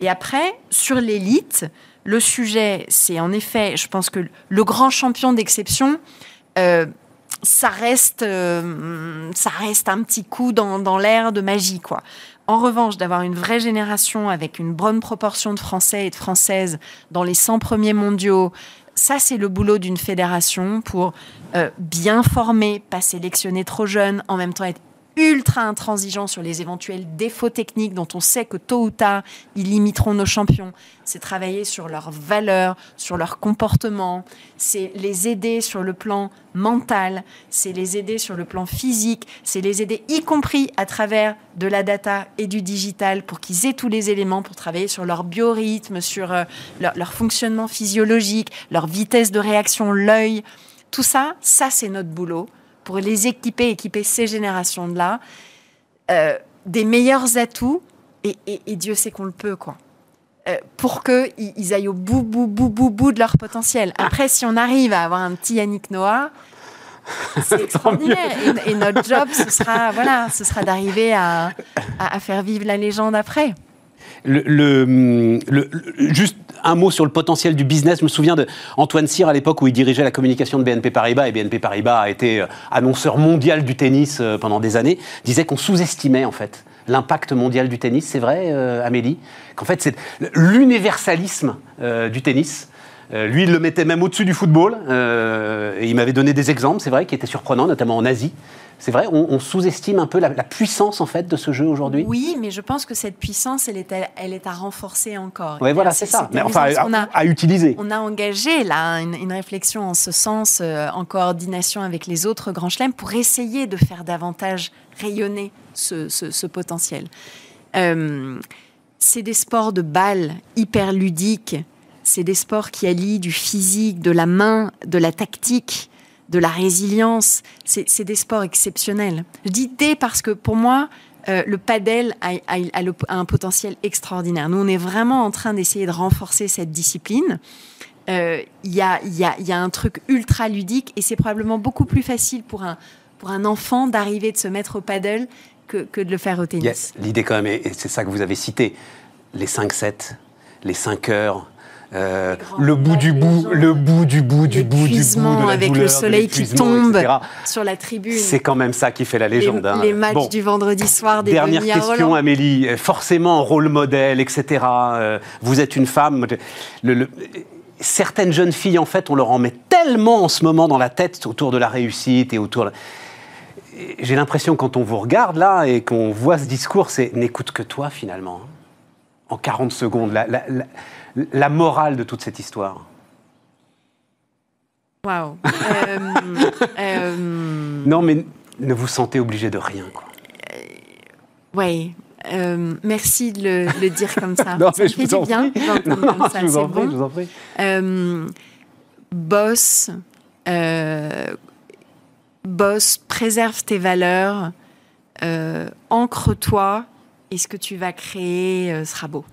Et après, sur l'élite, le sujet, c'est en effet, je pense que le grand champion d'exception, euh, ça reste, euh, ça reste un petit coup dans, l'air de magie, quoi. En revanche, d'avoir une vraie génération avec une bonne proportion de Français et de Françaises dans les 100 premiers mondiaux, ça, c'est le boulot d'une fédération pour euh, bien former, pas sélectionner trop jeunes, en même temps être ultra intransigeant sur les éventuels défauts techniques dont on sait que tôt ou tard, ils limiteront nos champions. C'est travailler sur leurs valeurs, sur leur comportement, c'est les aider sur le plan mental, c'est les aider sur le plan physique, c'est les aider y compris à travers de la data et du digital pour qu'ils aient tous les éléments pour travailler sur leur biorhythme, sur euh, leur, leur fonctionnement physiologique, leur vitesse de réaction, l'œil. Tout ça, ça c'est notre boulot pour les équiper, équiper ces générations-là, euh, des meilleurs atouts, et, Dieu sait qu'on le peut, quoi. Euh, pour qu'ils ils aillent au bout, bout, bout, bout, bout de leur potentiel. Après, si on arrive à avoir un petit Yannick Noah, c'est extraordinaire. Et, notre job, ce sera, voilà, ce sera d'arriver à, à, faire vivre la légende après. Juste un mot sur le potentiel du business. Je me souviens d'Antoine Cyr à l'époque où il dirigeait la communication de BNP Paribas, et BNP Paribas a été euh, annonceur mondial du tennis euh, pendant des années, disait qu'on sous-estimait en fait l'impact mondial du tennis. C'est vrai, euh, Amélie? Qu'en fait, c'est l'universalisme du tennis. lui, il le mettait même au-dessus du football. et il m'avait donné des exemples, c'est vrai, qui étaient surprenants, notamment en Asie. C'est vrai, on, sous-estime un peu la, puissance en fait de ce jeu aujourd'hui? Oui, mais je pense que cette puissance, elle est à, elle est à renforcer encore. Oui, voilà, c'est ça. Mais enfin, à, utiliser. On a engagé là une, réflexion en ce sens, euh, en coordination avec les autres grands chelems, pour essayer de faire davantage rayonner ce, potentiel. Euh, c'est des sports de balle hyper ludiques. C'est des sports qui allient du physique, de la main, de la tactique de la résilience. C'est des sports exceptionnels. Je dis des parce que pour moi, euh, le padel a, un potentiel extraordinaire. Nous, on est vraiment en train d'essayer de renforcer cette discipline. Euh, il y, a, un truc ultra ludique et c'est probablement beaucoup plus facile pour un, pour un enfant d'arriver de se mettre au paddle que, de le faire au tennis. L'idée quand même, et c'est ça que vous avez cité, les 5-7, les 5 heures, euh, le bout du bout, le bout du bout du bout du bout de la avec le soleil qui tombe sur la tribune. C'est quand même ça qui fait la légende. Les, hein. matchs du vendredi soir des Dernière question, Amélie. Forcément, rôle modèle, etc. Euh, vous êtes une femme. certaines jeunes filles, en fait, on leur en met tellement en ce moment dans la tête autour de la réussite et autour. J'ai l'impression quand on vous regarde là et qu'on voit ce discours, c'est n'écoute que toi finalement. En 40 secondes, la, la morale de toute cette histoire Waouh euh, euh, Non, mais ne vous sentez obligé de rien, quoi. Euh, oui. merci de le, dire comme ça. non, ça mais fait du bien comme ça, c'est bon. je vous en prie. boss, boss, préserve tes valeurs, ancre-toi, et ce que tu vas créer sera beau.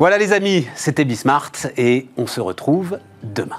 Voilà les amis, c'était Bismart et on se retrouve demain.